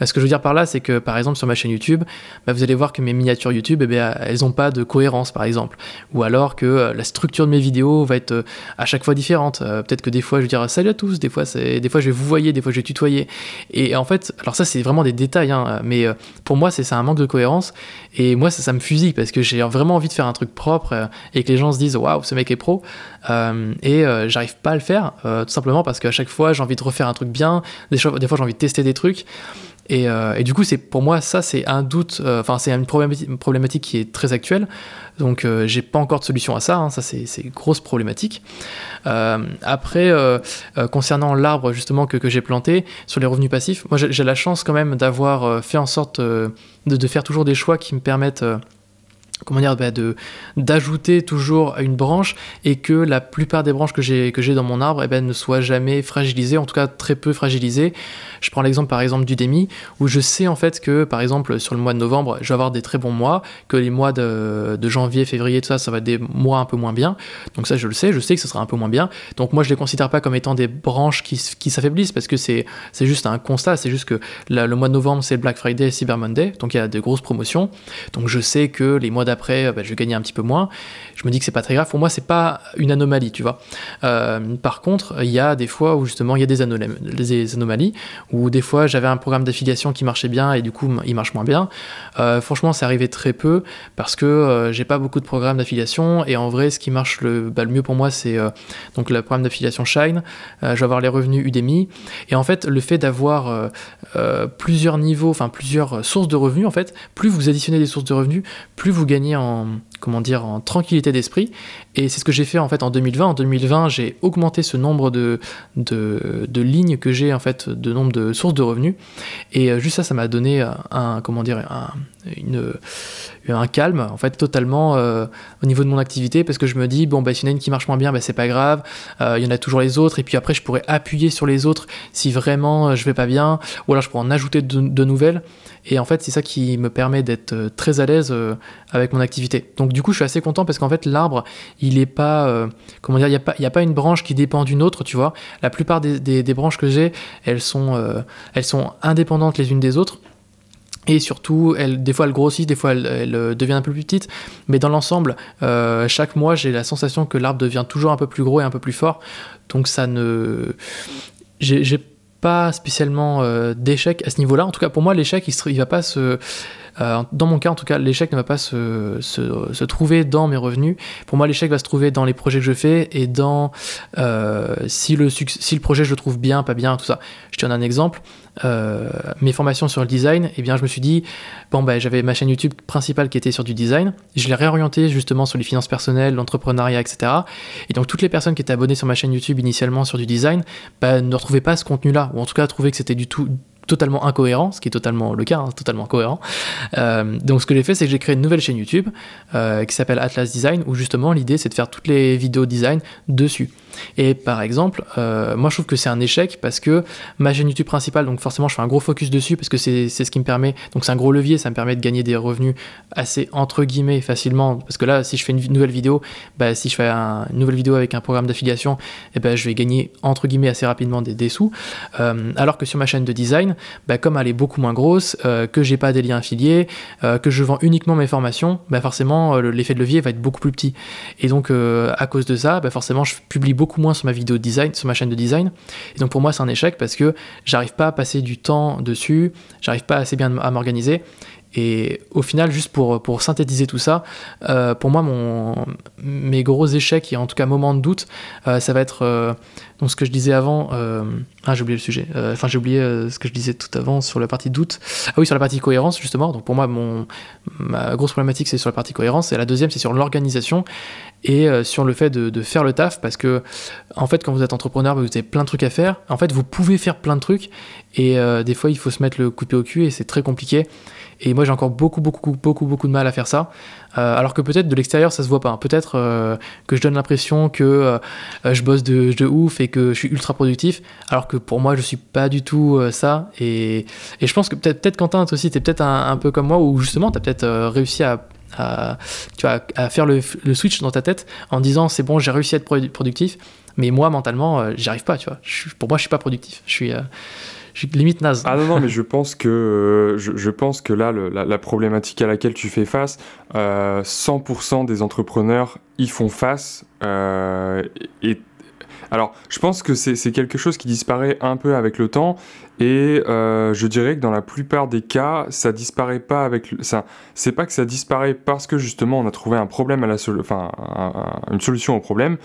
Euh, ce que je veux dire par là, c'est que par exemple sur ma chaîne YouTube, bah, vous allez voir que mes miniatures YouTube, eh bien, elles n'ont pas de cohérence par exemple. Ou alors que euh, la structure de mes vidéos va être euh, à chaque fois différente. Peut-être que des fois je vais dire salut à tous, des fois, des fois je vais vous voyer, des fois je vais tutoyer. Et en fait, alors ça c'est vraiment des détails, hein, mais pour moi c'est un manque de cohérence. Et moi ça, me fusille parce que j'ai vraiment envie de faire un truc propre et que les gens se disent waouh, ce mec est pro. et j'arrive pas à le faire, tout simplement parce qu'à chaque fois j'ai envie de refaire un truc bien, des fois j'ai envie de tester des trucs. Euh, et, du coup, c'est pour moi, ça, c'est un doute, euh, enfin, c'est une problématique, qui est très actuelle. Donc, euh, j'ai pas encore de solution à ça. Hein, ça, c'est une grosse problématique. après, concernant l'arbre justement que, j'ai planté sur les revenus passifs, moi, j'ai la chance quand même d'avoir fait en sorte de, faire toujours des choix qui me permettent comment dire, bah, de, d'ajouter toujours une branche et que la plupart des branches que j'ai, dans mon arbre eh ben, ne soient jamais fragilisées, en tout cas très peu fragilisées. Je prends l'exemple par exemple du Demi, où je sais en fait que par exemple sur le mois de novembre, je vais avoir des très bons mois, que les mois de, de janvier, février, tout ça, ça va être des mois un peu moins bien. Donc ça je le sais, je sais que ce sera un peu moins bien. Donc moi je les considère pas comme étant des branches qui, qui s'affaiblissent parce que c'est, juste un constat, c'est juste que le mois de novembre c'est Black Friday Cyber Monday, donc il y a des grosses promotions. Donc je sais que les mois d'après, bah, je vais gagner un petit peu moins. Je me dis que c'est pas très grave. Pour moi c'est pas une anomalie, tu vois. Euh, par contre, il y a des fois où justement il y a des, anomalies ou des fois j'avais un programme d'affiliation qui marchait bien et du coup il marche moins bien. Euh, franchement, c'est arrivé très peu parce que euh, j'ai pas beaucoup de programmes d'affiliation et en vrai, ce qui marche le, bah, le mieux pour moi, c'est euh, donc le programme d'affiliation Shine. je vais avoir les revenus Udemy et en fait, le fait d'avoir plusieurs niveaux, enfin plusieurs sources de revenus, en fait, plus vous additionnez des sources de revenus, plus vous gagner en, comment dire, en tranquillité d'esprit. Et c'est ce que j'ai fait en fait en 2020. En 2020, j'ai augmenté ce nombre de, de, lignes que j'ai en fait, de nombre de sources de revenus. Et euh, juste ça, ça m'a donné un, comment dire, un, une, un calme en fait totalement euh, au niveau de mon activité parce que je me dis bon bah s'il y en a une qui marche moins bien, bah, c'est pas grave. Euh, il y en a toujours les autres et puis après je pourrais appuyer sur les autres si vraiment je vais pas bien ou alors je pourrais en ajouter de nouvelles. Et en fait, c'est ça qui me permet d'être euh, très à l'aise euh, avec mon activité. Donc du coup, je suis assez content parce qu'en fait, l'arbre, il est pas, euh, comment dire, il n'y a, pas, a pas une branche qui dépend d'une autre, tu vois. La plupart des, branches que j'ai, elles sont, elles sont indépendantes les unes des autres. Et surtout, des fois elles grossissent, des fois elles, deviennent un peu plus petites. Mais dans l'ensemble, chaque mois, j'ai la sensation que l'arbre devient toujours un peu plus gros et un peu plus fort. Donc ça ne... J'ai pas spécialement euh, d'échec à ce niveau-là. En tout cas, pour moi, l'échec, il, il va pas se. Euh, dans mon cas, en tout cas, l'échec ne va pas se, se, trouver dans mes revenus. Pour moi, l'échec va se trouver dans les projets que je fais et dans euh, si, le, si le projet je le trouve bien, pas bien, tout ça. Je te donne un exemple. Euh, mes formations sur le design, eh bien, je me suis dit, bon, bah, j'avais ma chaîne YouTube principale qui était sur du design. Je l'ai réorientée justement sur les finances personnelles, l'entrepreneuriat, etc. Et donc, toutes les personnes qui étaient abonnées sur ma chaîne YouTube initialement sur du design bah, ne retrouvaient pas ce contenu-là, ou en tout cas trouvaient que c'était du tout totalement incohérent, ce qui est totalement le cas, hein, totalement cohérent. Euh, donc ce que j'ai fait, c'est que j'ai créé une nouvelle chaîne YouTube euh, qui s'appelle Atlas Design, où justement l'idée c'est de faire toutes les vidéos design dessus. Et par exemple, euh, moi je trouve que c'est un échec parce que ma chaîne YouTube principale, donc forcément je fais un gros focus dessus parce que c'est ce qui me permet, donc c'est un gros levier, ça me permet de gagner des revenus assez entre guillemets facilement. Parce que là, si je fais une nouvelle vidéo, bah, si je fais une nouvelle vidéo avec un programme d'affiliation, eh ben, je vais gagner entre guillemets assez rapidement des, sous. alors que sur ma chaîne de design, bah, comme elle est beaucoup moins grosse, euh, que j'ai pas des liens affiliés, euh, que je vends uniquement mes formations, bah forcément euh, l'effet de levier va être beaucoup plus petit. Et donc à cause de ça, bah forcément je publie beaucoup moins sur ma vidéo de design, sur ma chaîne de design. Et donc pour moi c'est un échec parce que j'arrive pas à passer du temps dessus, j'arrive pas assez bien à m'organiser. Et au final, juste pour, pour synthétiser tout ça, euh, pour moi, mon, mes gros échecs, et en tout cas moments de doute, euh, ça va être euh, donc ce que je disais avant. ah, j'ai oublié le sujet. Enfin, j'ai oublié ce que je disais tout avant sur la partie doute. Ah oui, sur la partie cohérence, justement. Donc pour moi, mon, ma grosse problématique, c'est sur la partie cohérence. Et la deuxième, c'est sur l'organisation et sur le fait de, faire le taf. Parce que, en fait, quand vous êtes entrepreneur, vous avez plein de trucs à faire. En fait, vous pouvez faire plein de trucs. Et des fois, il faut se mettre le coup de pied au cul et c'est très compliqué. Et moi, j'ai encore beaucoup, beaucoup, beaucoup, beaucoup de mal à faire ça. Euh, alors que peut-être de l'extérieur, ça se voit pas. Peut-être euh, que je donne l'impression que euh, je bosse de, ouf et que je suis ultra productif, alors que pour moi, je suis pas du tout ça. Et, et, je pense que peut-être, peut-être Quentin, toi aussi, tu es peut-être un, peu comme moi, où justement, tu as peut-être réussi à, à, tu vois, à faire le, le, switch dans ta tête en disant c'est bon, j'ai réussi à être productif, mais moi, mentalement, j'y arrive pas, tu vois. pour moi, je suis pas productif. Je suis je suis limite naze. Ah non, non, mais je pense que, euh, je, pense que là, la, problématique à laquelle tu fais face, 100% euh, des entrepreneurs y font face. Euh, et, alors, je pense que c'est quelque chose qui disparaît un peu avec le temps, et je dirais que dans la plupart des cas, ça disparaît pas avec ça. C'est pas que ça disparaît parce que justement on a trouvé un problème à la enfin une solution au problème,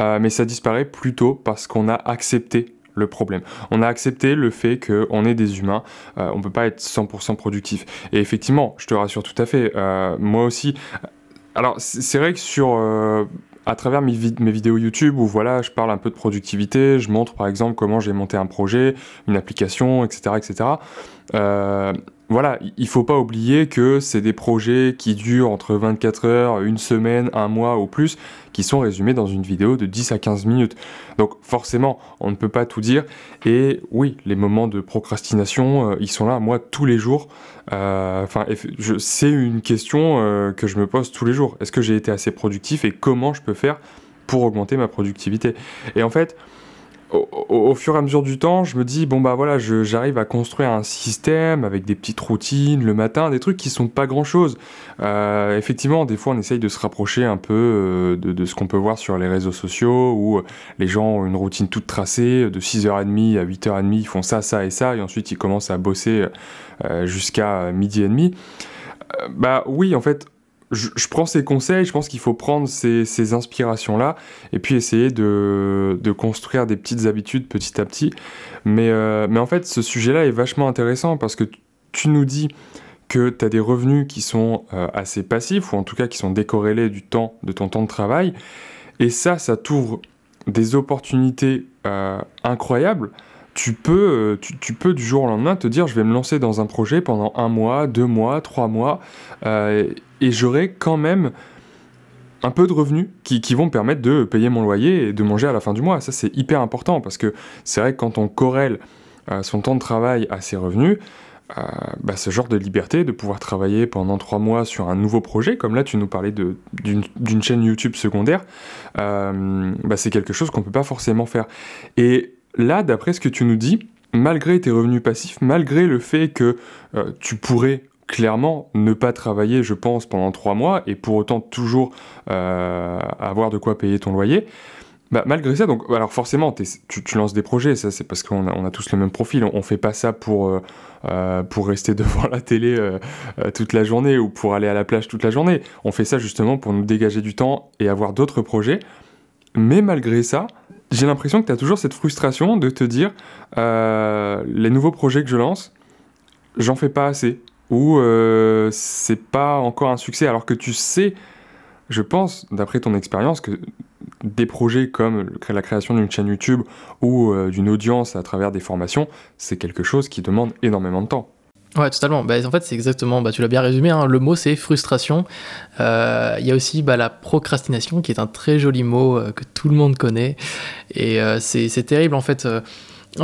mais ça disparaît plutôt parce qu'on a accepté le problème. On a accepté le fait qu'on est des humains, euh, on peut pas être 100% productif. Et effectivement, je te rassure tout à fait, euh, moi aussi. Alors c'est vrai que sur euh, à travers mes, vidéos YouTube où voilà, je parle un peu de productivité, je montre par exemple comment j'ai monté un projet, une application, etc., etc voilà, il faut pas oublier que c'est des projets qui durent entre 24 heures, une semaine, un mois ou plus, qui sont résumés dans une vidéo de 10 à 15 minutes. Donc forcément, on ne peut pas tout dire. Et oui, les moments de procrastination, euh, ils sont là, moi, tous les jours. Euh, enfin, c'est une question euh, que je me pose tous les jours. Est-ce que j'ai été assez productif et comment je peux faire pour augmenter ma productivité? Et en fait, au, fur et à mesure du temps, je me dis bon bah voilà, j'arrive à construire un système avec des petites routines le matin, des trucs qui sont pas grand chose. Euh, effectivement, des fois on essaye de se rapprocher un peu euh, de, ce qu'on peut voir sur les réseaux sociaux où les gens ont une routine toute tracée de 6h30 à 8h30, ils font ça, ça et ça, et ensuite ils commencent à bosser euh, jusqu'à midi et demi. bah oui, en fait, je, prends ces conseils, je pense qu'il faut prendre ces, inspirations-là et puis essayer de, construire des petites habitudes petit à petit. Mais, euh, mais en fait, ce sujet-là est vachement intéressant parce que tu nous dis que tu as des revenus qui sont assez passifs, ou en tout cas qui sont décorrélés du temps, de ton temps de travail. Et ça, ça t'ouvre des opportunités incroyables tu peux, euh, du jour au lendemain te dire je vais me lancer dans un projet pendant un mois, deux mois, trois mois, euh, et j'aurai quand même un peu de revenus qui, vont me permettre de payer mon loyer et de manger à la fin du mois. Ça c'est hyper important parce que c'est vrai que quand on corrèle euh, son temps de travail à ses revenus, bah, ce genre de liberté de pouvoir travailler pendant trois mois sur un nouveau projet, comme là tu nous parlais d'une chaîne YouTube secondaire, bah, c'est quelque chose qu'on ne peut pas forcément faire. Et Là, d'après ce que tu nous dis, malgré tes revenus passifs, malgré le fait que euh, tu pourrais clairement ne pas travailler, je pense, pendant trois mois et pour autant toujours euh, avoir de quoi payer ton loyer, bah, malgré ça, donc, alors forcément, tu, lances des projets, ça c'est parce qu'on a, tous le même profil, on, fait pas ça pour, euh, pour rester devant la télé toute la journée ou pour aller à la plage toute la journée, on fait ça justement pour nous dégager du temps et avoir d'autres projets, mais malgré ça, j'ai l'impression que tu as toujours cette frustration de te dire euh, les nouveaux projets que je lance, j'en fais pas assez ou euh, c'est pas encore un succès alors que tu sais, je pense, d'après ton expérience, que des projets comme la création d'une chaîne YouTube ou euh, d'une audience à travers des formations, c'est quelque chose qui demande énormément de temps. Ouais, totalement. Bah, en fait, c'est exactement, bah, tu l'as bien résumé, hein. le mot c'est frustration. Euh, il y a aussi bah, la procrastination qui est un très joli mot euh, que tout le monde connaît. Et c'est terrible en fait.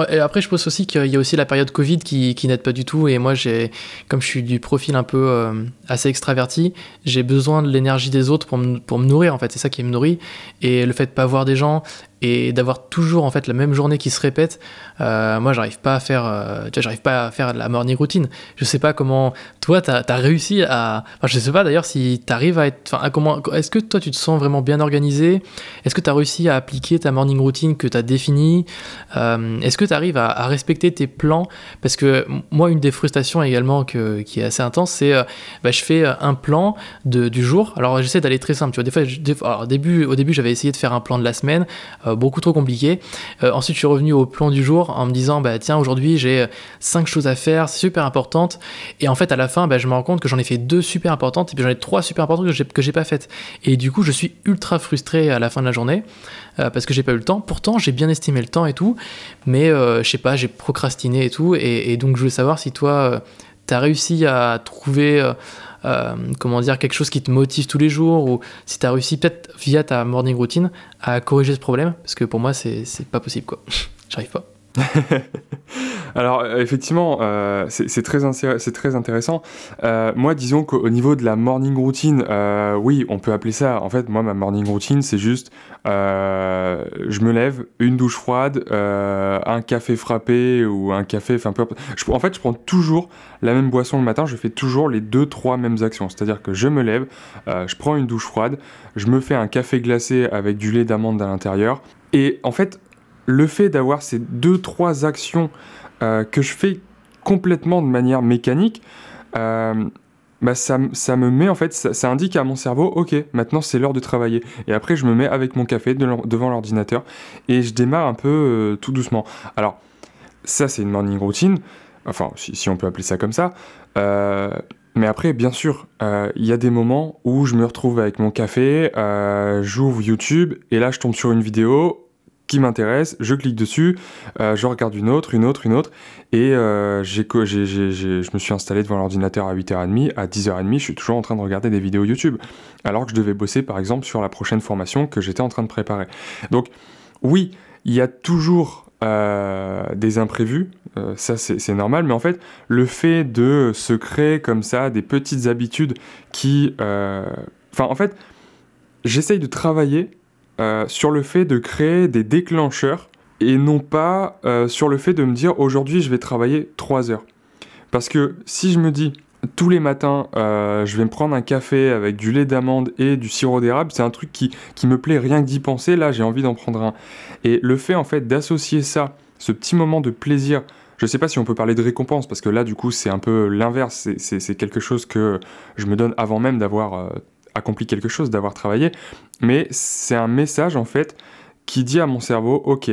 Et après, je pense aussi qu'il y a aussi la période Covid qui, n'aide pas du tout. Et moi, j'ai, comme je suis du profil un peu assez extraverti, j'ai besoin de l'énergie des autres pour me, pour me nourrir. En fait, c'est ça qui me nourrit. Et le fait de pas voir des gens et d'avoir toujours en fait la même journée qui se répète, euh, moi j'arrive pas à faire, euh, j'arrive pas à faire la morning routine. Je sais pas comment toi t'as as réussi à, enfin je sais pas d'ailleurs si t'arrives à être, enfin comment, est-ce que toi tu te sens vraiment bien organisé? Est-ce que tu as réussi à appliquer ta morning routine que tu as définie? Euh, Est-ce que tu arrives à, à, respecter tes plans? Parce que moi une des frustrations également que, qui est assez intense, c'est bah, je fais un plan du jour. Alors j'essaie d'aller très simple. Tu vois, des fois, des au début, au début j'avais essayé de faire un plan de la semaine. Euh, beaucoup trop compliqué. Euh, ensuite, je suis revenu au plan du jour en me disant, bah tiens, aujourd'hui j'ai cinq choses à faire, super importantes. Et en fait, à la fin, bah, je me rends compte que j'en ai fait deux super importantes et puis j'en ai trois super importantes que j'ai, que j'ai pas faites. Et du coup, je suis ultra frustré à la fin de la journée euh, parce que j'ai pas eu le temps. Pourtant, j'ai bien estimé le temps et tout, mais je sais pas, j'ai procrastiné et tout. Et, donc, je voulais savoir si toi, tu as réussi à trouver euh, comment dire, quelque chose qui te motive tous les jours, ou si tu as réussi peut-être via ta morning routine à corriger ce problème, parce que pour moi, c'est pas possible, quoi. J'arrive pas. Alors euh, effectivement, euh, c'est très, très, intéressant. Euh, moi, disons qu'au niveau de la morning routine, oui, on peut appeler ça. En fait, moi, ma morning routine, c'est juste, je me lève, une douche froide, un café frappé ou un café, peu En fait, je prends toujours la même boisson le matin. Je fais toujours les deux, trois mêmes actions. C'est-à-dire que je me lève, je prends une douche froide, je me fais un café glacé avec du lait d'amande à l'intérieur. Et en fait, le fait d'avoir ces deux, trois actions euh, que je fais complètement de manière mécanique, euh, bah ça, me met en fait, ça, indique à mon cerveau, ok, maintenant c'est l'heure de travailler. Et après, je me mets avec mon café devant l'ordinateur et je démarre un peu euh, tout doucement. Alors, ça, c'est une morning routine, enfin, si, on peut appeler ça comme ça. mais après, bien sûr, il y a des moments où je me retrouve avec mon café, j'ouvre YouTube et là, je tombe sur une vidéo qui m'intéresse, je clique dessus, euh, je regarde une autre, une autre, une autre, et euh, j'ai, je me suis installé devant l'ordinateur à 8h30, à 10h30, je suis toujours en train de regarder des vidéos YouTube, alors que je devais bosser par exemple sur la prochaine formation que j'étais en train de préparer. Donc oui, il y a toujours euh, des imprévus, ça c'est normal, mais en fait, le fait de se créer comme ça des petites habitudes qui... Enfin, en fait, j'essaye de travailler euh, sur le fait de créer des déclencheurs et non pas euh, sur le fait de me dire aujourd'hui je vais travailler 3 heures. Parce que si je me dis tous les matins euh, je vais me prendre un café avec du lait d'amande et du sirop d'érable, c'est un truc qui, qui me plaît rien que d'y penser, là j'ai envie d'en prendre un. Et le fait en fait d'associer ça, ce petit moment de plaisir, je sais pas si on peut parler de récompense parce que là du coup c'est un peu l'inverse, c'est quelque chose que je me donne avant même d'avoir accompli quelque chose, d'avoir travaillé, mais c'est un message en fait qui dit à mon cerveau, ok,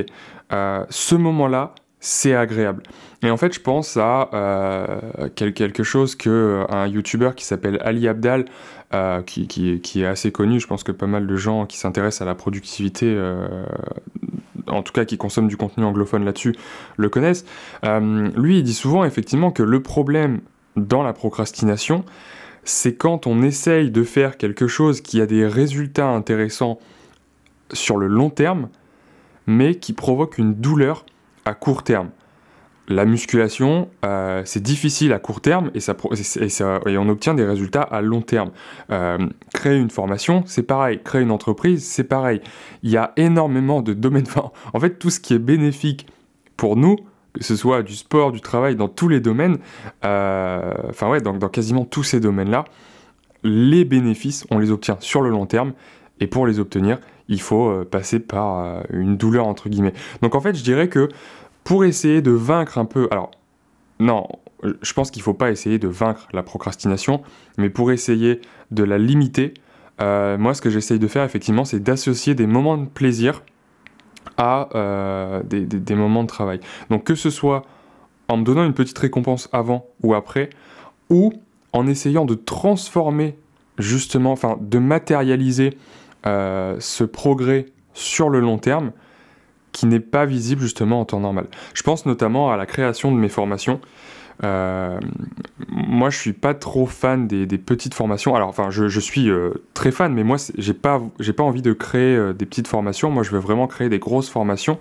euh, ce moment-là, c'est agréable. Et en fait, je pense à euh, quelque chose que euh, un YouTuber qui s'appelle Ali Abdal, qui, qui, est assez connu, je pense que pas mal de gens qui s'intéressent à la productivité, en tout cas qui consomment du contenu anglophone là-dessus, le connaissent. lui, il dit souvent effectivement que le problème dans la procrastination, c'est quand on essaye de faire quelque chose qui a des résultats intéressants sur le long terme, mais qui provoque une douleur à court terme. La musculation, euh, c'est difficile à court terme et, on obtient des résultats à long terme. Euh, créer une formation, c'est pareil. Créer une entreprise, c'est pareil. Il y a énormément de domaines. en fait, tout ce qui est bénéfique pour nous, que ce soit du sport, du travail, dans tous les domaines, euh, enfin ouais, dans, dans quasiment tous ces domaines-là, les bénéfices, on les obtient sur le long terme. Et pour les obtenir, il faut passer par une douleur entre guillemets. Donc en fait, je dirais que pour essayer de vaincre un peu, alors non, je pense qu'il ne faut pas essayer de vaincre la procrastination, mais pour essayer de la limiter, euh, moi ce que j'essaye de faire effectivement, c'est d'associer des moments de plaisir à euh, des, moments de travail. Donc que ce soit en me donnant une petite récompense avant ou après, ou en essayant de transformer justement, enfin de matérialiser euh, ce progrès sur le long terme qui n'est pas visible justement en temps normal. Je pense notamment à la création de mes formations. Euh, moi, je suis pas trop fan des, petites formations. Alors, enfin, je, suis euh, très fan, mais moi, j'ai pas, j'ai pas envie de créer euh, des petites formations. Moi, je veux vraiment créer des grosses formations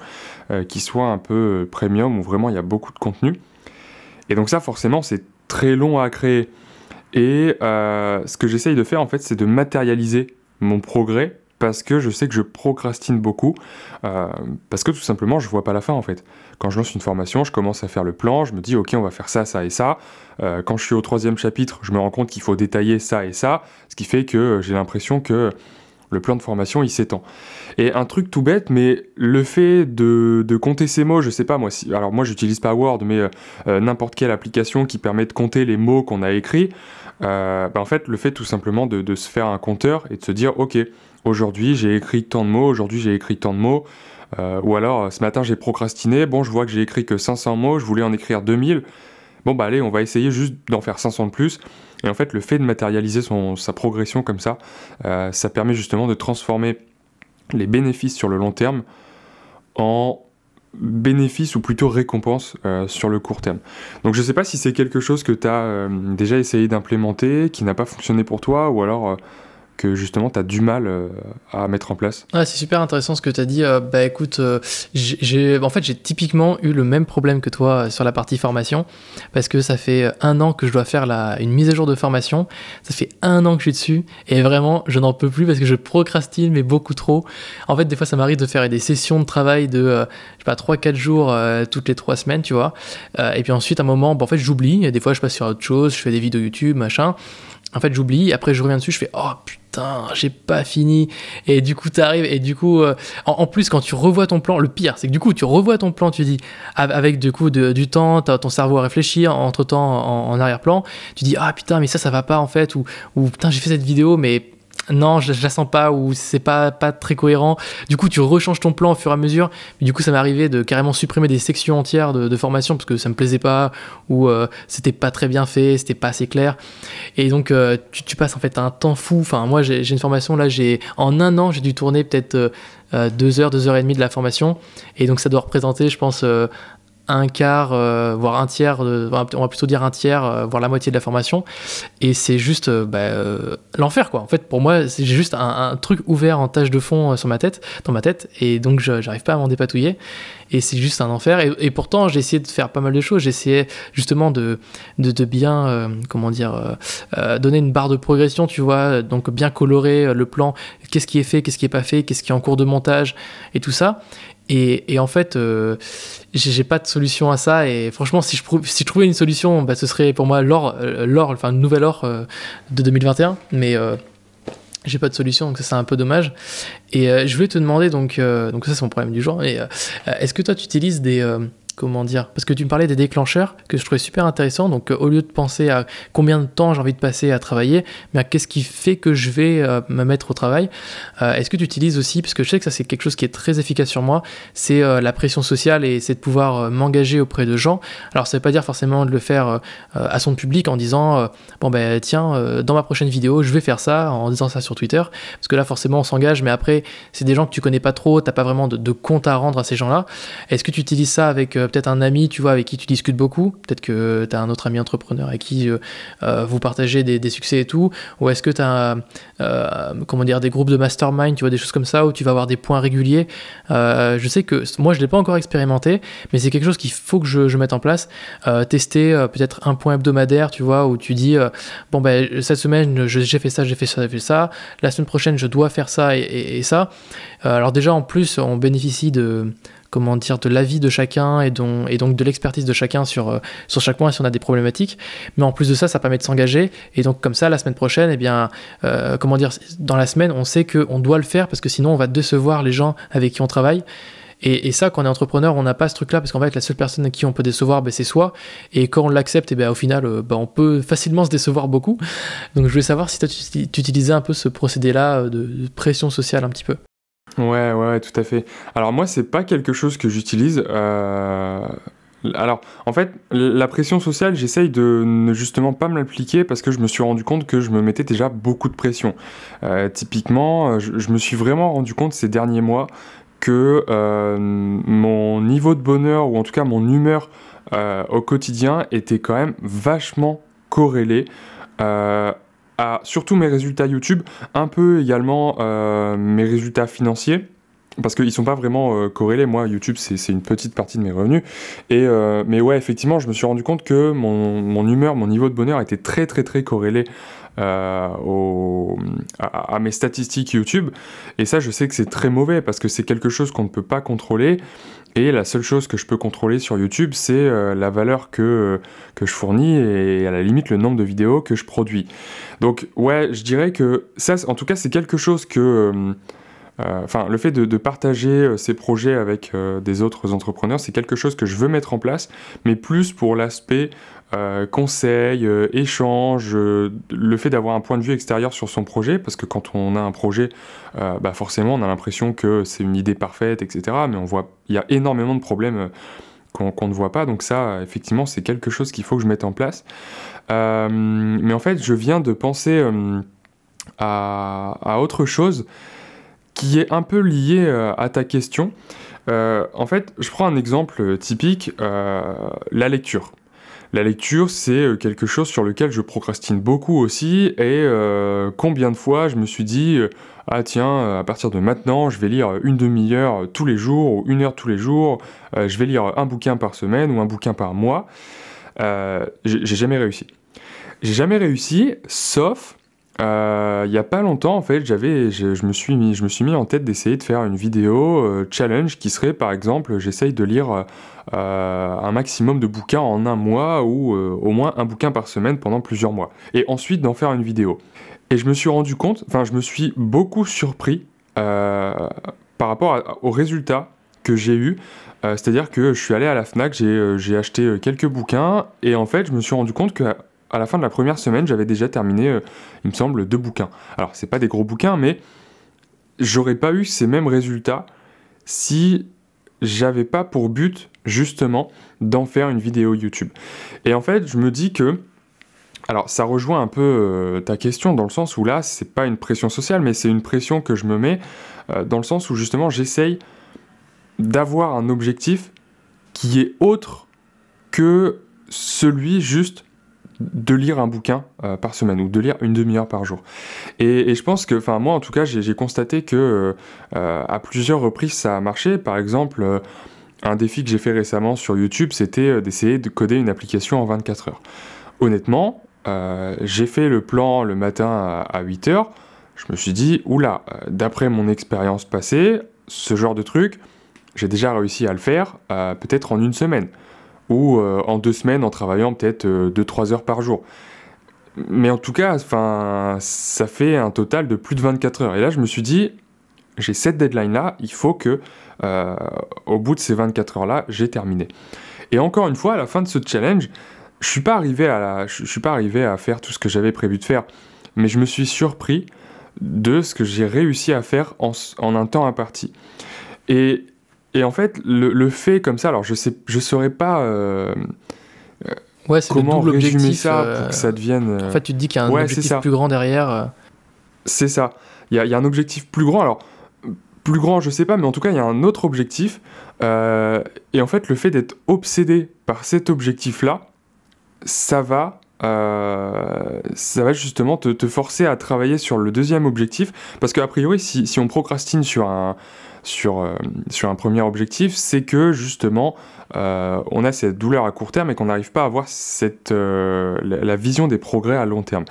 qui soient un peu premium où vraiment il y a beaucoup de contenu. Et donc ça, forcément, c'est très long à créer. Et ce que j'essaye de faire, en fait, c'est de matérialiser mon progrès parce que je sais que je procrastine beaucoup, euh, parce que tout simplement je vois pas la fin en fait. Quand je lance une formation, je commence à faire le plan, je me dis ok on va faire ça, ça et ça. Euh, quand je suis au troisième chapitre, je me rends compte qu'il faut détailler ça et ça, ce qui fait que j'ai l'impression que le plan de formation il s'étend. Et un truc tout bête, mais le fait de, compter ces mots, je sais pas moi, si, alors moi j'utilise pas Word, mais euh, n'importe quelle application qui permet de compter les mots qu'on a écrits, bah, en fait le fait tout simplement de, de se faire un compteur et de se dire ok aujourd'hui j'ai écrit tant de mots, aujourd'hui j'ai écrit tant de mots. Euh, ou alors ce matin j'ai procrastiné, bon je vois que j'ai écrit que 500 mots, je voulais en écrire 2000. Bon bah allez, on va essayer juste d'en faire 500 de plus. Et en fait le fait de matérialiser son, sa progression comme ça, euh, ça permet justement de transformer les bénéfices sur le long terme en bénéfices ou plutôt récompenses euh, sur le court terme. Donc je sais pas si c'est quelque chose que tu as déjà essayé d'implémenter, qui n'a pas fonctionné pour toi, ou alors que justement tu as du mal euh, à mettre en place ah, C'est super intéressant ce que tu as dit. Euh, bah écoute, euh, j'ai, en fait j'ai typiquement eu le même problème que toi sur la partie formation, parce que ça fait un an que je dois faire la, une mise à jour de formation, ça fait un an que je suis dessus, et vraiment je n'en peux plus parce que je procrastine, mais beaucoup trop. En fait des fois ça m'arrive de faire des sessions de travail de, je sais pas, 3-4 jours toutes les 3 semaines, tu vois. et puis ensuite à un moment, bah, en fait j'oublie, des fois je passe sur autre chose, je fais des vidéos YouTube, machin. En fait, j'oublie, après je reviens dessus, je fais oh putain, j'ai pas fini. Et du coup, t'arrives, et du coup, euh, en, plus, quand tu revois ton plan, le pire, c'est que du coup, tu revois ton plan, tu dis, avec du coup du temps, t'as ton cerveau à réfléchir, entre temps en, arrière-plan, tu dis ah putain, mais ça, ça va pas en fait, ou, ou putain, j'ai fait cette vidéo, mais non, je, la sens pas ou c'est pas, pas très cohérent. Du coup, tu rechanges ton plan au fur et à mesure. du coup, ça m'est arrivé de carrément supprimer des sections entières de, formation parce que ça me plaisait pas ou euh, c'était pas très bien fait, c'était pas assez clair. Et donc, euh, tu, passes en fait un temps fou. Enfin, moi, j'ai une formation là, j'ai en un an, j'ai dû tourner peut-être euh, deux heures, deux heures et demie de la formation. Et donc, ça doit représenter, je pense, un quart, euh, voire un tiers, on va plutôt dire un tiers, euh, voire la moitié de la formation. Et c'est juste euh, bah, l'enfer, quoi. En fait, pour moi, j'ai juste un, truc ouvert en tâche de fond sur ma tête, dans ma tête, et donc j'arrive pas à m'en dépatouiller. Et c'est juste un enfer. Et, pourtant, j'ai essayé de faire pas mal de choses. Essayé justement de, de, bien, comment dire, donner une barre de progression, tu vois, donc bien colorer le plan, qu'est-ce qui est fait, qu'est-ce qui est pas fait, qu'est-ce qui est en cours de montage, et tout ça. Et, en fait, euh, j'ai pas de solution à ça. Et franchement, si je, trouvais une solution, bah, ce serait pour moi l'or, euh, l'or enfin une nouvelle or euh, de 2021. Mais j'ai pas de solution, donc c'est un peu dommage. Et je voulais te demander, donc, donc ça c'est mon problème du jour, mais est-ce que toi tu utilises des, comment dire Parce que tu me parlais des déclencheurs que je trouvais super intéressant. Donc, euh, au lieu de penser à combien de temps j'ai envie de passer à travailler, mais à qu'est-ce qui fait que je vais euh, me mettre au travail, euh, est-ce que tu utilises aussi, parce que je sais que ça c'est quelque chose qui est très efficace sur moi, c'est la pression sociale et c'est de pouvoir m'engager auprès de gens. Alors, ça veut pas dire forcément de le faire à son public en disant bon ben tiens, dans ma prochaine vidéo, je vais faire ça, en disant ça sur Twitter, parce que là forcément on s'engage, mais après c'est des gens que tu connais pas trop, t'as pas vraiment de compte à rendre à ces gens-là. Est-ce que tu utilises ça avec peut-être un ami, tu vois, avec qui tu discutes beaucoup. Peut-être que tu as un autre ami entrepreneur avec qui euh, euh, vous partagez des, succès et tout. Ou est-ce que tu as euh, comment des groupes de mastermind, tu vois, des choses comme ça, où tu vas avoir des points réguliers. je sais que moi, je ne l'ai pas encore expérimenté, mais c'est quelque chose qu'il faut que je, mette en place. tester peut-être un point hebdomadaire, tu vois, où tu dis, bon, ben, cette semaine, j'ai fait ça, j'ai fait ça, j'ai fait ça. La semaine prochaine, je dois faire ça et ça. alors déjà, en plus, on bénéficie de comment dire, de l'avis de chacun et, donc, de l'expertise de chacun sur, euh, sur chaque point si on a des problématiques. Mais en plus de ça, ça permet de s'engager. Et donc, comme ça, la semaine prochaine, eh bien, euh, comment dire, dans la semaine, on sait qu'on doit le faire parce que sinon, on va décevoir les gens avec qui on travaille. Et, ça, quand on est entrepreneur, on n'a pas ce truc-là parce qu'en fait, la seule personne à qui on peut décevoir, ben, c'est soi. Et quand on l'accepte, eh ben, au final, euh, ben, on peut facilement se décevoir beaucoup. Donc, je voulais savoir si toi, tu, utilisais un peu ce procédé-là de pression sociale un petit peu. Ouais, ouais, tout à fait. Alors moi, c'est pas quelque chose que j'utilise. Euh, alors, en fait, la pression sociale, j'essaye de ne justement pas me l'appliquer parce que je me suis rendu compte que je me mettais déjà beaucoup de pression. Euh, typiquement, je, me suis vraiment rendu compte ces derniers mois que euh, mon niveau de bonheur, ou en tout cas mon humeur au quotidien, était quand même vachement corrélé surtout mes résultats YouTube, un peu également euh, mes résultats financiers parce qu'ils sont pas vraiment euh, corrélés. Moi, YouTube, c'est une petite partie de mes revenus. Et, euh, mais ouais, effectivement, je me suis rendu compte que mon, mon, humeur, mon niveau de bonheur était très, très, très corrélé au, à, mes statistiques YouTube. Et ça, je sais que c'est très mauvais parce que c'est quelque chose qu'on ne peut pas contrôler. Et la seule chose que je peux contrôler sur YouTube, c'est euh, la valeur que, que je fournis et à la limite le nombre de vidéos que je produis. Donc ouais, je dirais que ça, en tout cas, c'est quelque chose que... Euh, euh, enfin, le fait de, partager ces projets avec des autres entrepreneurs, c'est quelque chose que je veux mettre en place, mais plus pour l'aspect euh, conseils, euh, échanges, euh, le fait d'avoir un point de vue extérieur sur son projet, parce que quand on a un projet, bah forcément on a l'impression que c'est une idée parfaite, etc. Mais on voit, il y a énormément de problèmes qu'on ne voit pas, donc ça, effectivement, c'est quelque chose qu'il faut que je mette en place. mais en fait, je viens de penser à, à, autre chose qui est un peu lié à ta question. en fait, je prends un exemple typique, la lecture. La lecture, c'est euh, quelque chose sur lequel je procrastine beaucoup aussi. Et euh, combien de fois je me suis dit, euh, ah tiens, à partir de maintenant, je vais lire une demi-heure tous les jours ou une heure tous les jours. je vais lire un bouquin par semaine ou un bouquin par mois. j'ai jamais réussi. J'ai jamais réussi, sauf il n'y a pas longtemps, en fait, j'avais, je, me suis mis, je me suis mis en tête d'essayer de faire une vidéo challenge qui serait, par exemple, j'essaye de lire euh, un maximum de bouquins en un mois ou euh, au moins un bouquin par semaine pendant plusieurs mois. Et ensuite d'en faire une vidéo. Et je me suis rendu compte, enfin je me suis beaucoup surpris euh, par rapport aux résultats que j'ai eu. C'est-à-dire que je suis allé à la FNAC, j'ai acheté quelques bouquins et en fait je me suis rendu compte que à la fin de la première semaine, j'avais déjà terminé, il me semble, deux bouquins. Alors, c'est pas des gros bouquins, mais j'aurais pas eu ces mêmes résultats si j'avais pas pour but justement d'en faire une vidéo YouTube. Et en fait, je me dis que alors ça rejoint un peu euh, ta question dans le sens où là, c'est pas une pression sociale, mais c'est une pression que je me mets euh, dans le sens où justement j'essaye d'avoir un objectif qui est autre que celui juste de lire un bouquin euh, par semaine ou de lire une demi-heure par jour. Et, je pense que, enfin moi en tout cas, j'ai constaté que euh, à plusieurs reprises ça a marché. Par exemple, euh, un défi que j'ai fait récemment sur YouTube, c'était d'essayer de coder une application en 24 heures. Honnêtement, j'ai fait le plan le matin à, 8 heures. Je me suis dit, oula, d'après mon expérience passée, ce genre de truc, j'ai déjà réussi à le faire peut-être en une semaine ou euh, en deux semaines en travaillant peut-être 2-3 euh, heures par jour. Mais en tout cas, ça fait un total de plus de 24 heures. Et là, je me suis dit, j'ai cette deadline-là, il faut que, euh, au bout de ces 24 heures-là, j'ai terminé. Et encore une fois, à la fin de ce challenge, je suis pas arrivé à la, je, suis pas arrivé à faire tout ce que j'avais prévu de faire, mais je me suis surpris de ce que j'ai réussi à faire en, en, un temps imparti. Et en fait, le, le, fait comme ça, alors je sais, je saurais pas. Euh, ouais, comment le résumer ça pour que ça devienne. En fait, tu te dis qu'il y a un ouais, objectif plus grand derrière. C'est ça. Il y, a, il y, a un objectif plus grand. Alors, plus grand, je sais pas, mais en tout cas, il y a un autre objectif. Euh, et en fait, le fait d'être obsédé par cet objectif-là, ça va, euh, ça va justement te, te, forcer à travailler sur le deuxième objectif. Parce qu'a priori, si, si, on procrastine sur un, sur, euh, sur un premier objectif, c'est que justement, euh, on a cette douleur à court terme et qu'on n'arrive pas à avoir euh, la, vision des progrès à long terme.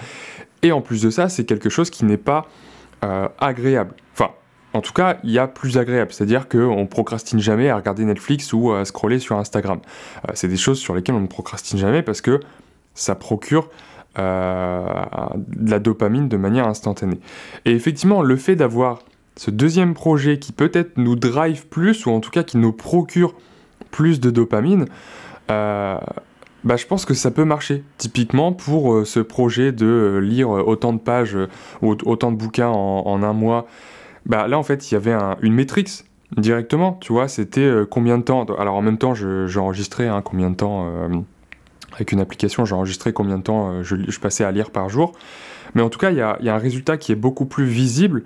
Et en plus de ça, c'est quelque chose qui n'est pas agréable. Enfin, en tout cas, il y a plus agréable, c'est-à-dire qu'on procrastine jamais à regarder Netflix ou à scroller sur Instagram. C'est des choses sur lesquelles on ne procrastine jamais parce que ça procure de la dopamine de manière instantanée. Et effectivement, le fait d'avoir ce deuxième projet qui peut-être nous drive plus, ou en tout cas qui nous procure plus de dopamine, euh, bah, je pense que ça peut marcher. Typiquement pour euh, ce projet de euh, lire autant de pages ou autant de bouquins en, un mois bah là en fait il y avait un, une métrique directement, tu vois, c'était combien de temps. Alors en même temps, j'enregistrais je, hein, combien de temps avec une application, j'enregistrais combien de temps je, passais à lire par jour. Mais en tout cas, il y a, un résultat qui est beaucoup plus visible,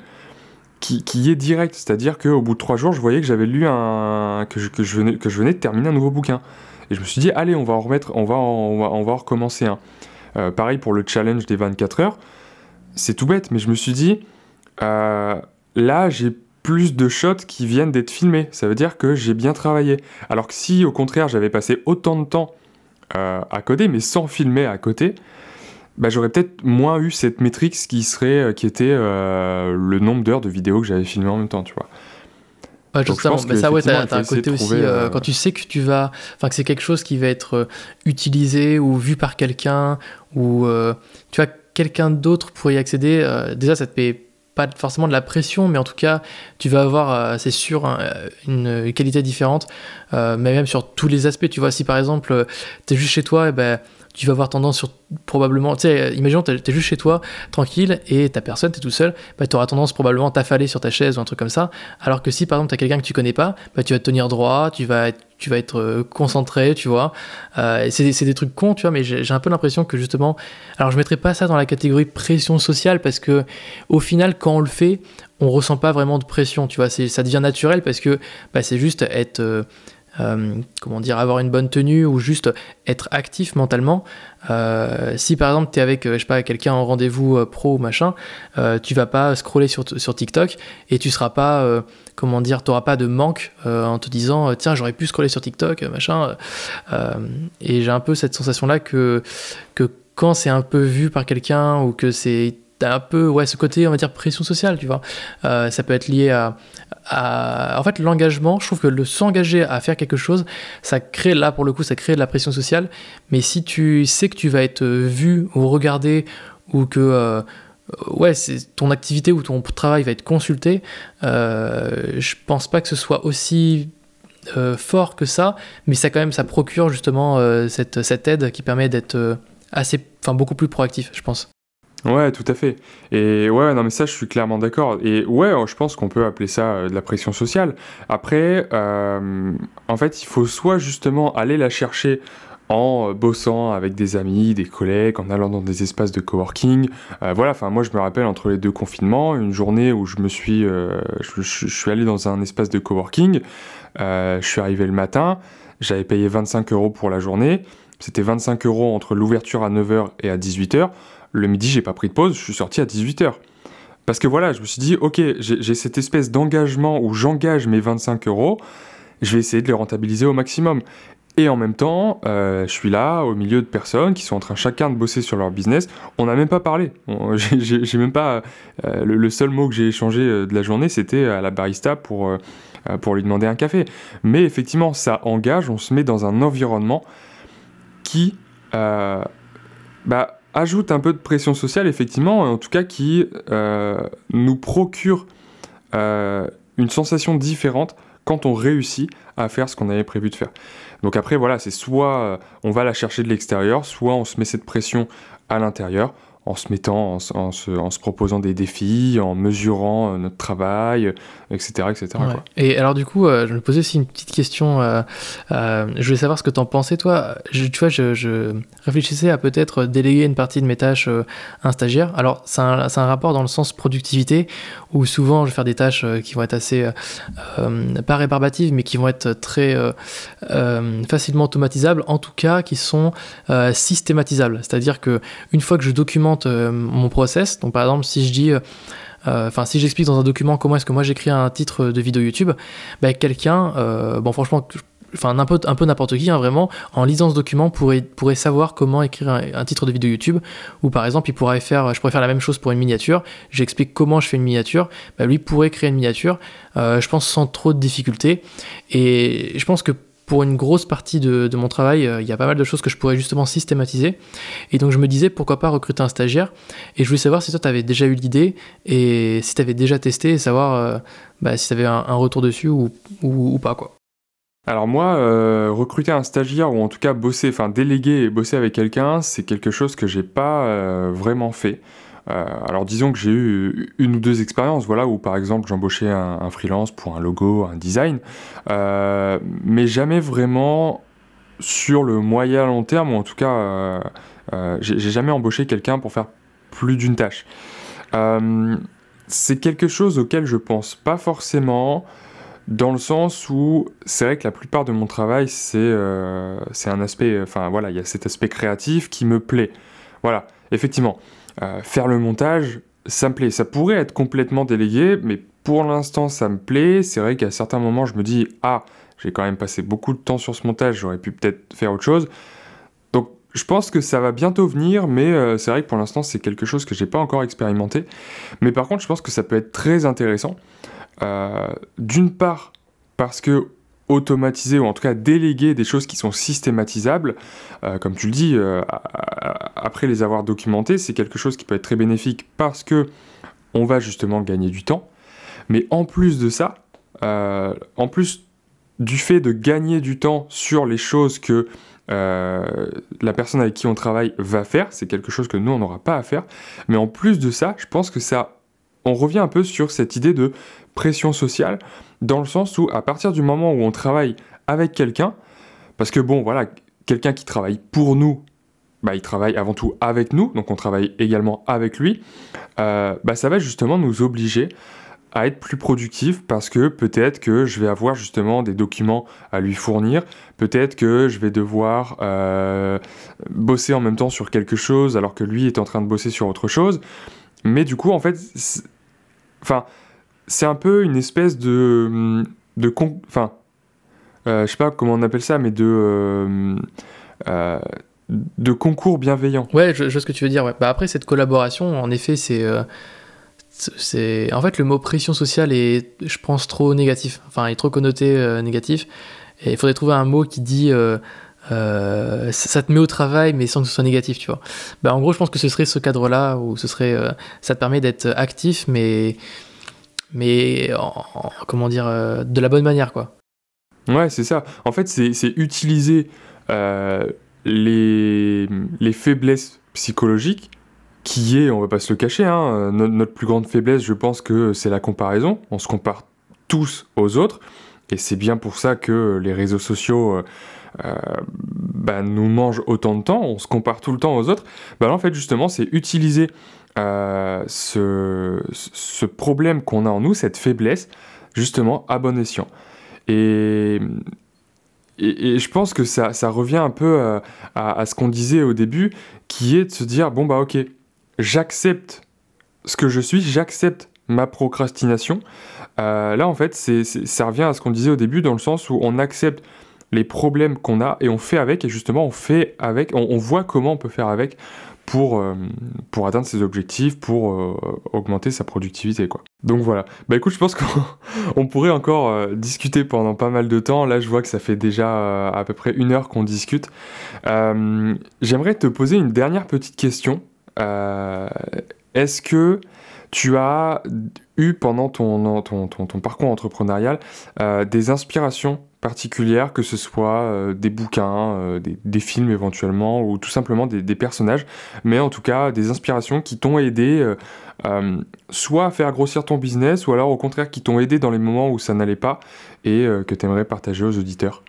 qui, est direct. C'est-à-dire qu'au bout de trois jours, je voyais que j'avais lu un que je, venais, de terminer un nouveau bouquin. Et je me suis dit, allez, on va en remettre, on va, va, on va en recommencer un. Euh, pareil pour le challenge des 24 heures. C'est tout bête, mais je me suis dit, euh, là j'ai plus de shots qui viennent d'être filmés. Ça veut dire que j'ai bien travaillé. Alors que si au contraire j'avais passé autant de temps euh, à coder, mais sans filmer à côté, bah, j'aurais peut-être moins eu cette métrique qui serait, euh, qui était euh, le nombre d'heures de vidéos que j'avais filmé en même temps, tu vois. Ouais, justement, mais ça, ouais, t'as, un côté aussi, euh, quand tu sais que tu vas, enfin, que c'est quelque chose qui va être utilisé ou vu par quelqu'un, ou tu vois, quelqu'un d'autre pour y accéder, déjà, ça te paye pas forcément de la pression, mais en tout cas, tu vas avoir, c'est sûr, un, une qualité différente, mais même sur tous les aspects. Tu vois, si par exemple, tu es juste chez toi, et ben, tu vas avoir tendance sur probablement, tu sais, imaginons, tu es, juste chez toi, tranquille, et ta personne, tu es tout seul, bah, tu auras tendance probablement à t'affaler sur ta chaise ou un truc comme ça. Alors que si par exemple, tu as quelqu'un que tu connais pas, bah, tu vas te tenir droit, tu vas être, euh, concentré, tu vois. Euh, c'est des trucs cons, tu vois, mais j'ai un peu l'impression que justement, alors je mettrais pas ça dans la catégorie pression sociale parce que au final, quand on le fait, on ressent pas vraiment de pression, tu vois. Ça devient naturel parce que bah, c'est juste être. Euh, euh, comment dire, avoir une bonne tenue ou juste être actif mentalement. Euh, si par exemple tu es avec, euh, je sais pas, quelqu'un en rendez-vous pro ou machin, tu vas pas scroller sur, sur TikTok et tu seras pas, comment dire, tu pas de manque en te disant tiens, j'aurais pu scroller sur TikTok, machin. et j'ai un peu cette sensation là que, que quand c'est un peu vu par quelqu'un ou que c'est un peu ouais ce côté on va dire pression sociale tu vois. Euh, ça peut être lié à, en fait l'engagement. Je trouve que le s'engager à faire quelque chose ça crée là pour le coup ça crée de la pression sociale. Mais si tu sais que tu vas être vu ou regardé ou que euh, ouais c'est ton activité ou ton travail va être consulté euh, je pense pas que ce soit aussi fort que ça. Mais ça quand même ça procure justement cette, cette aide qui permet d'être assez enfin beaucoup plus proactif je pense Ouais, tout à fait. Et ouais, non, mais ça, je suis clairement d'accord. Et ouais, je pense qu'on peut appeler ça euh, de la pression sociale. Après, euh, en fait, il faut soit justement aller la chercher en bossant avec des amis, des collègues, en allant dans des espaces de coworking. Euh, voilà, enfin moi je me rappelle entre les deux confinements, une journée où je me suis, euh, je, suis allé dans un espace de coworking. Euh, je suis arrivé le matin, j'avais payé 25 euros pour la journée. C'était 25 euros entre l'ouverture à 9h et à 18h le midi, j'ai pas pris de pause, je suis sorti à 18h. Parce que voilà, je me suis dit, ok, j'ai cette espèce d'engagement où j'engage mes 25 euros, je vais essayer de les rentabiliser au maximum. Et en même temps, euh, je suis là au milieu de personnes qui sont en train chacun de bosser sur leur business. On n'a même pas parlé. J'ai même pas. Euh, le, seul mot que j'ai échangé euh, de la journée, c'était à la barista pour, pour lui demander un café. Mais effectivement, ça engage. On se met dans un environnement qui, bah, ajoute un peu de pression sociale, effectivement, en tout cas qui euh, nous procure euh, une sensation différente quand on réussit à faire ce qu'on avait prévu de faire. Donc après, voilà, c'est soit on va la chercher de l'extérieur, soit on se met cette pression à l'intérieur en se mettant, en, se, proposant des défis, en mesurant euh, notre travail, etc. Euh, etc. Et alors du coup, euh, je me posais aussi une petite question. je voulais savoir ce que tu en pensais, toi. tu vois, je, réfléchissais à peut-être déléguer une partie de mes tâches à un stagiaire. Alors, c'est un, un, rapport dans le sens productivité, où souvent, je vais faire des tâches qui vont être assez, pas réparbatives, mais qui vont être très facilement automatisables, en tout cas, qui sont systématisables. C'est-à-dire que une fois que je documente euh, mon process. Donc par exemple, si je dis... Euh, euh, enfin, si j'explique dans un document comment est-ce que moi j'écris un titre de vidéo YouTube, bah, quelqu'un, bon franchement, enfin un peu, un peu n'importe qui, hein, vraiment, en lisant ce document, pourrait, pourrait savoir comment écrire un, titre de vidéo YouTube. Ou par exemple, il pourrait faire, je pourrais faire la même chose pour une miniature. J'explique comment je fais une miniature. Bah, lui pourrait créer une miniature, je pense sans trop de difficultés. Et je pense que pour une grosse partie de, mon travail, euh, il y a pas mal de choses que je pourrais justement systématiser. Et donc je me disais pourquoi pas recruter un stagiaire? Et je voulais savoir si toi tu avais déjà eu l'idée et si tu avais déjà testé et savoir euh, bah, si tu avais un, retour dessus ou, pas quoi. Alors moi, euh, recruter un stagiaire ou en tout cas bosser, enfin déléguer et bosser avec quelqu'un, c'est quelque chose que j'ai pas vraiment fait. Euh, alors disons que j'ai eu une ou deux expériences, voilà, où par exemple j'embauchais un, freelance pour un logo, un design, euh, mais jamais vraiment sur le moyen long terme, ou en tout cas, euh, j'ai jamais embauché quelqu'un pour faire plus d'une tâche. c'est quelque chose auquel je pense pas forcément, dans le sens où c'est vrai que la plupart de mon travail, c'est c'est un aspect, enfin voilà, il y a cet aspect créatif qui me plaît. Voilà, effectivement. Euh, faire le montage, ça me plaît. Ça pourrait être complètement délégué, mais pour l'instant, ça me plaît. C'est vrai qu'à certains moments, je me dis, ah, j'ai quand même passé beaucoup de temps sur ce montage, j'aurais pu peut-être faire autre chose. Donc, je pense que ça va bientôt venir, mais euh, c'est vrai que pour l'instant, c'est quelque chose que j'ai pas encore expérimenté. Mais par contre, je pense que ça peut être très intéressant. Euh, d'une part, parce que automatiser ou en tout cas déléguer des choses qui sont systématisables, euh, comme tu le dis, euh, après les avoir documentées, c'est quelque chose qui peut être très bénéfique parce que on va justement gagner du temps. Mais en plus de ça, euh, en plus du fait de gagner du temps sur les choses que la personne avec qui on travaille va faire, c'est quelque chose que nous on n'aura pas à faire. Mais en plus de ça, je pense que ça, on revient un peu sur cette idée de pression sociale dans le sens où à partir du moment où on travaille avec quelqu'un, parce que bon voilà, quelqu'un qui travaille pour nous, bah, il travaille avant tout avec nous, donc on travaille également avec lui, euh, bah, ça va justement nous obliger à être plus productif parce que peut-être que je vais avoir justement des documents à lui fournir, peut-être que je vais devoir euh, bosser en même temps sur quelque chose alors que lui est en train de bosser sur autre chose. Mais du coup, en fait, enfin, c'est un peu une espèce de, de enfin, euh, je sais pas comment on appelle ça, mais de euh, euh, de concours bienveillant. Ouais, je, vois ce que tu veux dire. Bah après cette collaboration, en effet, c'est c'est en fait le mot pression sociale est, je pense, trop négatif. Enfin, il est trop connoté négatif. Et il faudrait trouver un mot qui dit ça te met au travail, mais sans que ce soit négatif, tu vois. Bah, en gros, je pense que ce serait ce cadre-là où ce serait, ça te permet d'être actif, mais mais comment dire, euh, de la bonne manière, quoi. Ouais, c'est ça. En fait, c'est utiliser euh, les, les faiblesses psychologiques qui est, on va pas se le cacher, hein, notre, plus grande faiblesse, je pense que c'est la comparaison. On se compare tous aux autres, et c'est bien pour ça que les réseaux sociaux euh, bah, nous mangent autant de temps. On se compare tout le temps aux autres. Bah, en fait, justement, c'est utiliser euh, ce, problème qu'on a en nous, cette faiblesse, justement, à bon escient. Et, et, je pense que ça, ça revient un peu euh, à, ce qu'on disait au début, qui est de se dire, bon bah ok, j'accepte ce que je suis, j'accepte ma procrastination. Euh, là, en fait, ça revient à ce qu'on disait au début, dans le sens où on accepte les problèmes qu'on a et on fait avec, et justement, on fait avec, on voit comment on peut faire avec pour, euh, pour atteindre ses objectifs, pour euh, augmenter sa productivité. Quoi. Donc voilà. Bah écoute, je pense qu'on pourrait encore euh, discuter pendant pas mal de temps. Là, je vois que ça fait déjà à peu près une heure qu'on discute. J'aimerais te poser une dernière petite question. Est-ce que tu as eu pendant ton, parcours entrepreneurial des inspirations particulières, que ce soit des bouquins, des, films éventuellement, ou tout simplement des, personnages, mais en tout cas des inspirations qui t'ont aidé soit à faire grossir ton business, ou alors au contraire qui t'ont aidé dans les moments où ça n'allait pas et que tu partager aux auditeurs.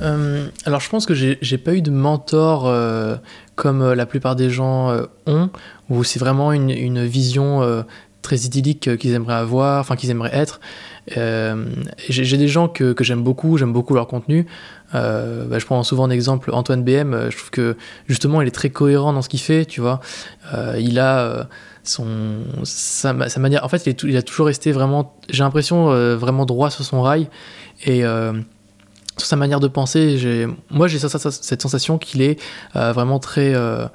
Euh, alors je pense que j'ai pas eu de mentor euh, comme euh, la plupart des gens ont, où c'est vraiment une vision très idyllique qu'ils aimeraient avoir, enfin qu'ils aimeraient être. j'ai des gens que, que j'aime beaucoup, j'aime beaucoup leur contenu. Bah, je prends souvent en exemple Antoine BM, je trouve que justement il est très cohérent dans ce qu'il fait, tu vois. il a son, sa, manière, en fait il, est il a toujours resté vraiment, j'ai l'impression, vraiment droit sur son rail. Et sa manière de penser. Moi, j'ai cette sensation qu'il est euh, vraiment très. Euh,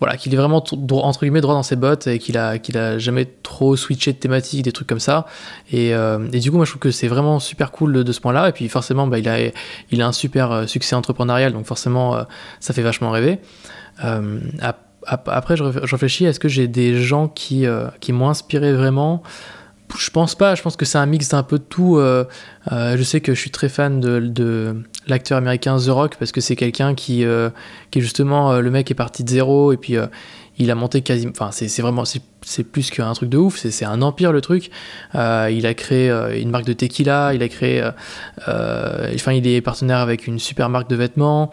voilà, qu'il est vraiment entre guillemets droit dans ses bottes et qu'il a, qu'il a jamais trop switché de thématique, des trucs comme ça. Et, euh, du coup, moi, je trouve que c'est vraiment super cool de, ce point-là. Et puis, forcément, bah, il, a, un super succès entrepreneurial, donc forcément, ça fait vachement rêver. après, je réfléchis, est-ce que j'ai des gens qui m'ont inspiré vraiment? Je pense pas, je pense que c'est un mix d'un peu de tout. Euh, euh, je sais que je suis très fan de, l'acteur américain The Rock parce que c'est quelqu'un qui, euh, qui est justement, le mec est parti de zéro et puis il a monté quasiment. Enfin, c'est vraiment, c'est plus qu'un truc de ouf, c'est un empire le truc. il a créé une marque de tequila, il a créé. enfin, il est partenaire avec une super marque de vêtements,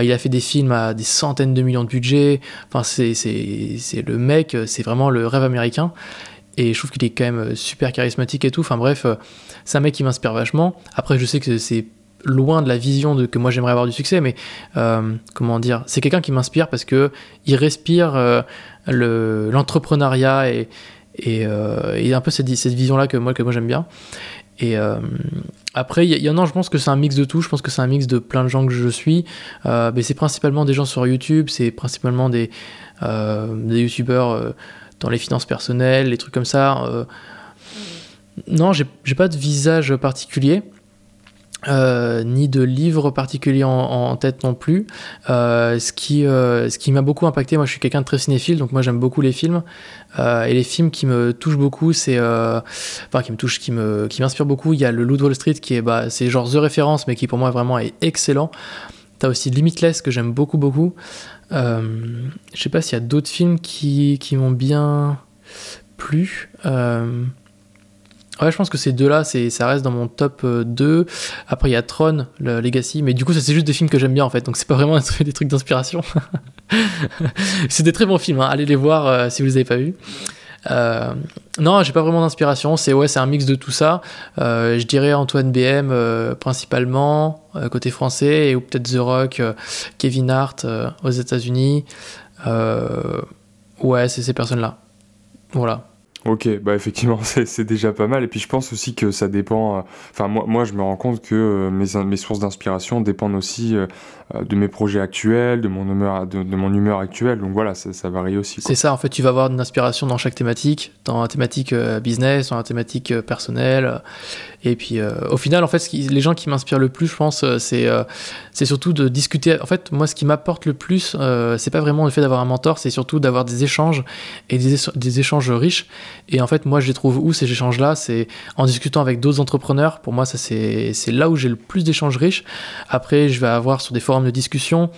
il a fait des films à des centaines de millions de budget. Enfin, c'est le mec, c'est vraiment le rêve américain. Et je trouve qu'il est quand même euh, super charismatique et tout. Enfin bref, euh, c'est un mec qui m'inspire vachement. Après, je sais que c'est loin de la vision de que moi j'aimerais avoir du succès, mais euh, comment dire, c'est quelqu'un qui m'inspire parce que il respire l'entrepreneuriat et, et, un peu cette, cette vision-là que moi, que moi j'aime bien. Et après, il y, en a, je pense que c'est un mix de tout. Je pense que c'est un mix de plein de gens que je suis. mais c'est principalement des gens sur YouTube, c'est principalement des, des YouTubeurs dans les finances personnelles, les trucs comme ça. Euh, non, j'ai pas de visage particulier. Euh, ni de livre particulier en, tête non plus. Euh, ce qui, qui m'a beaucoup impacté, moi je suis quelqu'un de très cinéphile, donc moi j'aime beaucoup les films. et les films qui me touchent beaucoup, c'est. enfin, qui me touchent, qui m'inspirent qui beaucoup, il y a le Loup de Wall Street qui est, bah, c'est genre The Référence, mais qui pour moi vraiment est excellent. T'as aussi Limitless que j'aime beaucoup, beaucoup. Euh, je sais pas s'il y a d'autres films qui, qui m'ont bien plu. Euh, ouais, je pense que ces deux-là, ça reste dans mon top 2. Euh, Après, il y a Tron, le Legacy, mais du coup, ça c'est juste des films que j'aime bien en fait, donc c'est pas vraiment des trucs d'inspiration. c'est des très bons films, hein. allez les voir si vous les avez pas vus. Euh, non, j'ai pas vraiment d'inspiration. C'est ouais, c'est un mix de tout ça. Euh, je dirais Antoine BM euh, principalement côté français et ou peut-être The Rock, Kevin Hart aux États-Unis. ouais, c'est ces personnes-là. Voilà. Ok, bah effectivement, c'est déjà pas mal. Et puis je pense aussi que ça dépend. Enfin, moi, moi, je me rends compte que mes, mes sources d'inspiration dépendent aussi de mes projets actuels, de mon humeur, de, mon humeur actuelle. Donc voilà, ça, varie aussi. C'est ça, en fait, tu vas avoir une inspiration dans chaque thématique, dans la thématique euh, business, dans la thématique euh, personnelle. Et puis, au final, en fait, les gens qui m'inspirent le plus, je pense, c'est surtout de discuter. En fait, moi, ce qui m'apporte le plus, c'est pas vraiment le fait d'avoir un mentor, c'est surtout d'avoir des échanges et des, des, échanges riches. Et en fait, moi, je les trouve où ces échanges-là? C'est en discutant avec d'autres entrepreneurs. Pour moi, c'est là où j'ai le plus d'échanges riches. Après, je vais avoir sur des forums de discussion.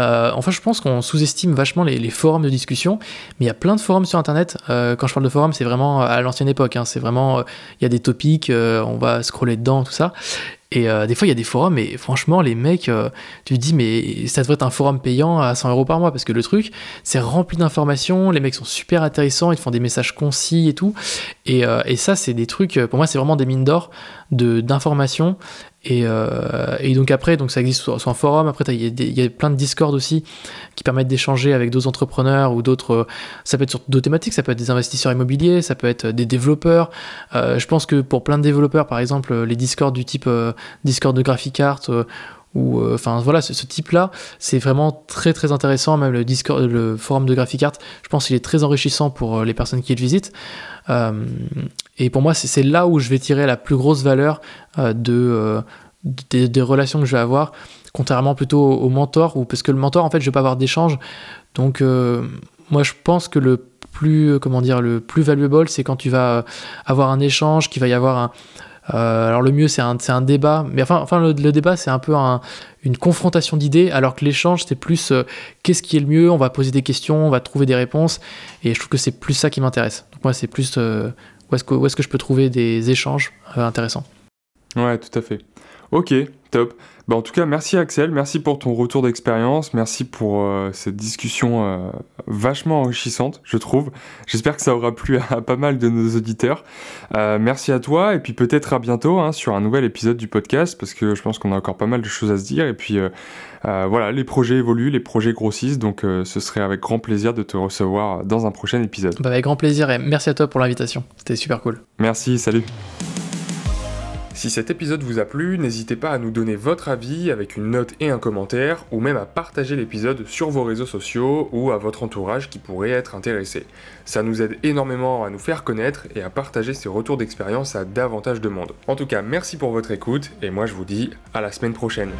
Euh, enfin, je pense qu'on sous-estime vachement les, forums de discussion, mais il y a plein de forums sur Internet. Euh, quand je parle de forums, c'est vraiment à l'ancienne époque. Hein. c'est vraiment, euh, il y a des topics, on va scroller dedans, tout ça. Et des fois, il y a des forums, et franchement, les mecs, tu dis, mais ça devrait être un forum payant à 100 euros par mois, parce que le truc, c'est rempli d'informations, les mecs sont super intéressants, ils te font des messages concis et tout. Et ça, c'est des trucs, pour moi, c'est vraiment des mines d'or d'informations. Et, euh, et, donc après, donc ça existe sur, un forum. Après, il y, a plein de Discord aussi qui permettent d'échanger avec d'autres entrepreneurs ou d'autres. Ça peut être sur d'autres thématiques. Ça peut être des investisseurs immobiliers, ça peut être des développeurs. Euh, je pense que pour plein de développeurs, par exemple, les Discord du type euh, Discord de Graphic Art ou euh, enfin voilà ce, type-là, c'est vraiment très très intéressant. Même le Discord, le forum de Graphic Art, je pense qu'il est très enrichissant pour les personnes qui le visitent. Et pour moi, c'est là où je vais tirer la plus grosse valeur euh, de, euh, des, relations que je vais avoir, contrairement plutôt au, mentor, ou parce que le mentor, en fait, je vais pas avoir d'échange. Donc, euh, moi, je pense que le plus, comment dire, le plus valuable, c'est quand tu vas avoir un échange, qu'il va y avoir un, euh, alors le mieux c'est un, un, débat, mais enfin, enfin le, débat c'est un peu une confrontation d'idées, alors que l'échange c'est plus euh, qu'est-ce qui est le mieux, on va poser des questions, on va trouver des réponses, et je trouve que c'est plus ça qui m'intéresse. Donc moi c'est plus euh, où est-ce que, est que je peux trouver des échanges intéressants. Ouais, tout à fait. Ok, top. Bah, en tout cas, merci Axel, merci pour ton retour d'expérience, merci pour euh, cette discussion euh, vachement enrichissante, je trouve. J'espère que ça aura plu à, pas mal de nos auditeurs. Euh, merci à toi, et puis peut-être à bientôt hein, sur un nouvel épisode du podcast, parce que je pense qu'on a encore pas mal de choses à se dire, et puis voilà, les projets évoluent, les projets grossissent, donc ce serait avec grand plaisir de te recevoir dans un prochain épisode. Bah, avec grand plaisir, et merci à toi pour l'invitation, c'était super cool. Merci, salut. Si cet épisode vous a plu, n'hésitez pas à nous donner votre avis avec une note et un commentaire, ou même à partager l'épisode sur vos réseaux sociaux ou à votre entourage qui pourrait être intéressé. Ça nous aide énormément à nous faire connaître et à partager ces retours d'expérience à davantage de monde. En tout cas, merci pour votre écoute, et moi je vous dis à la semaine prochaine.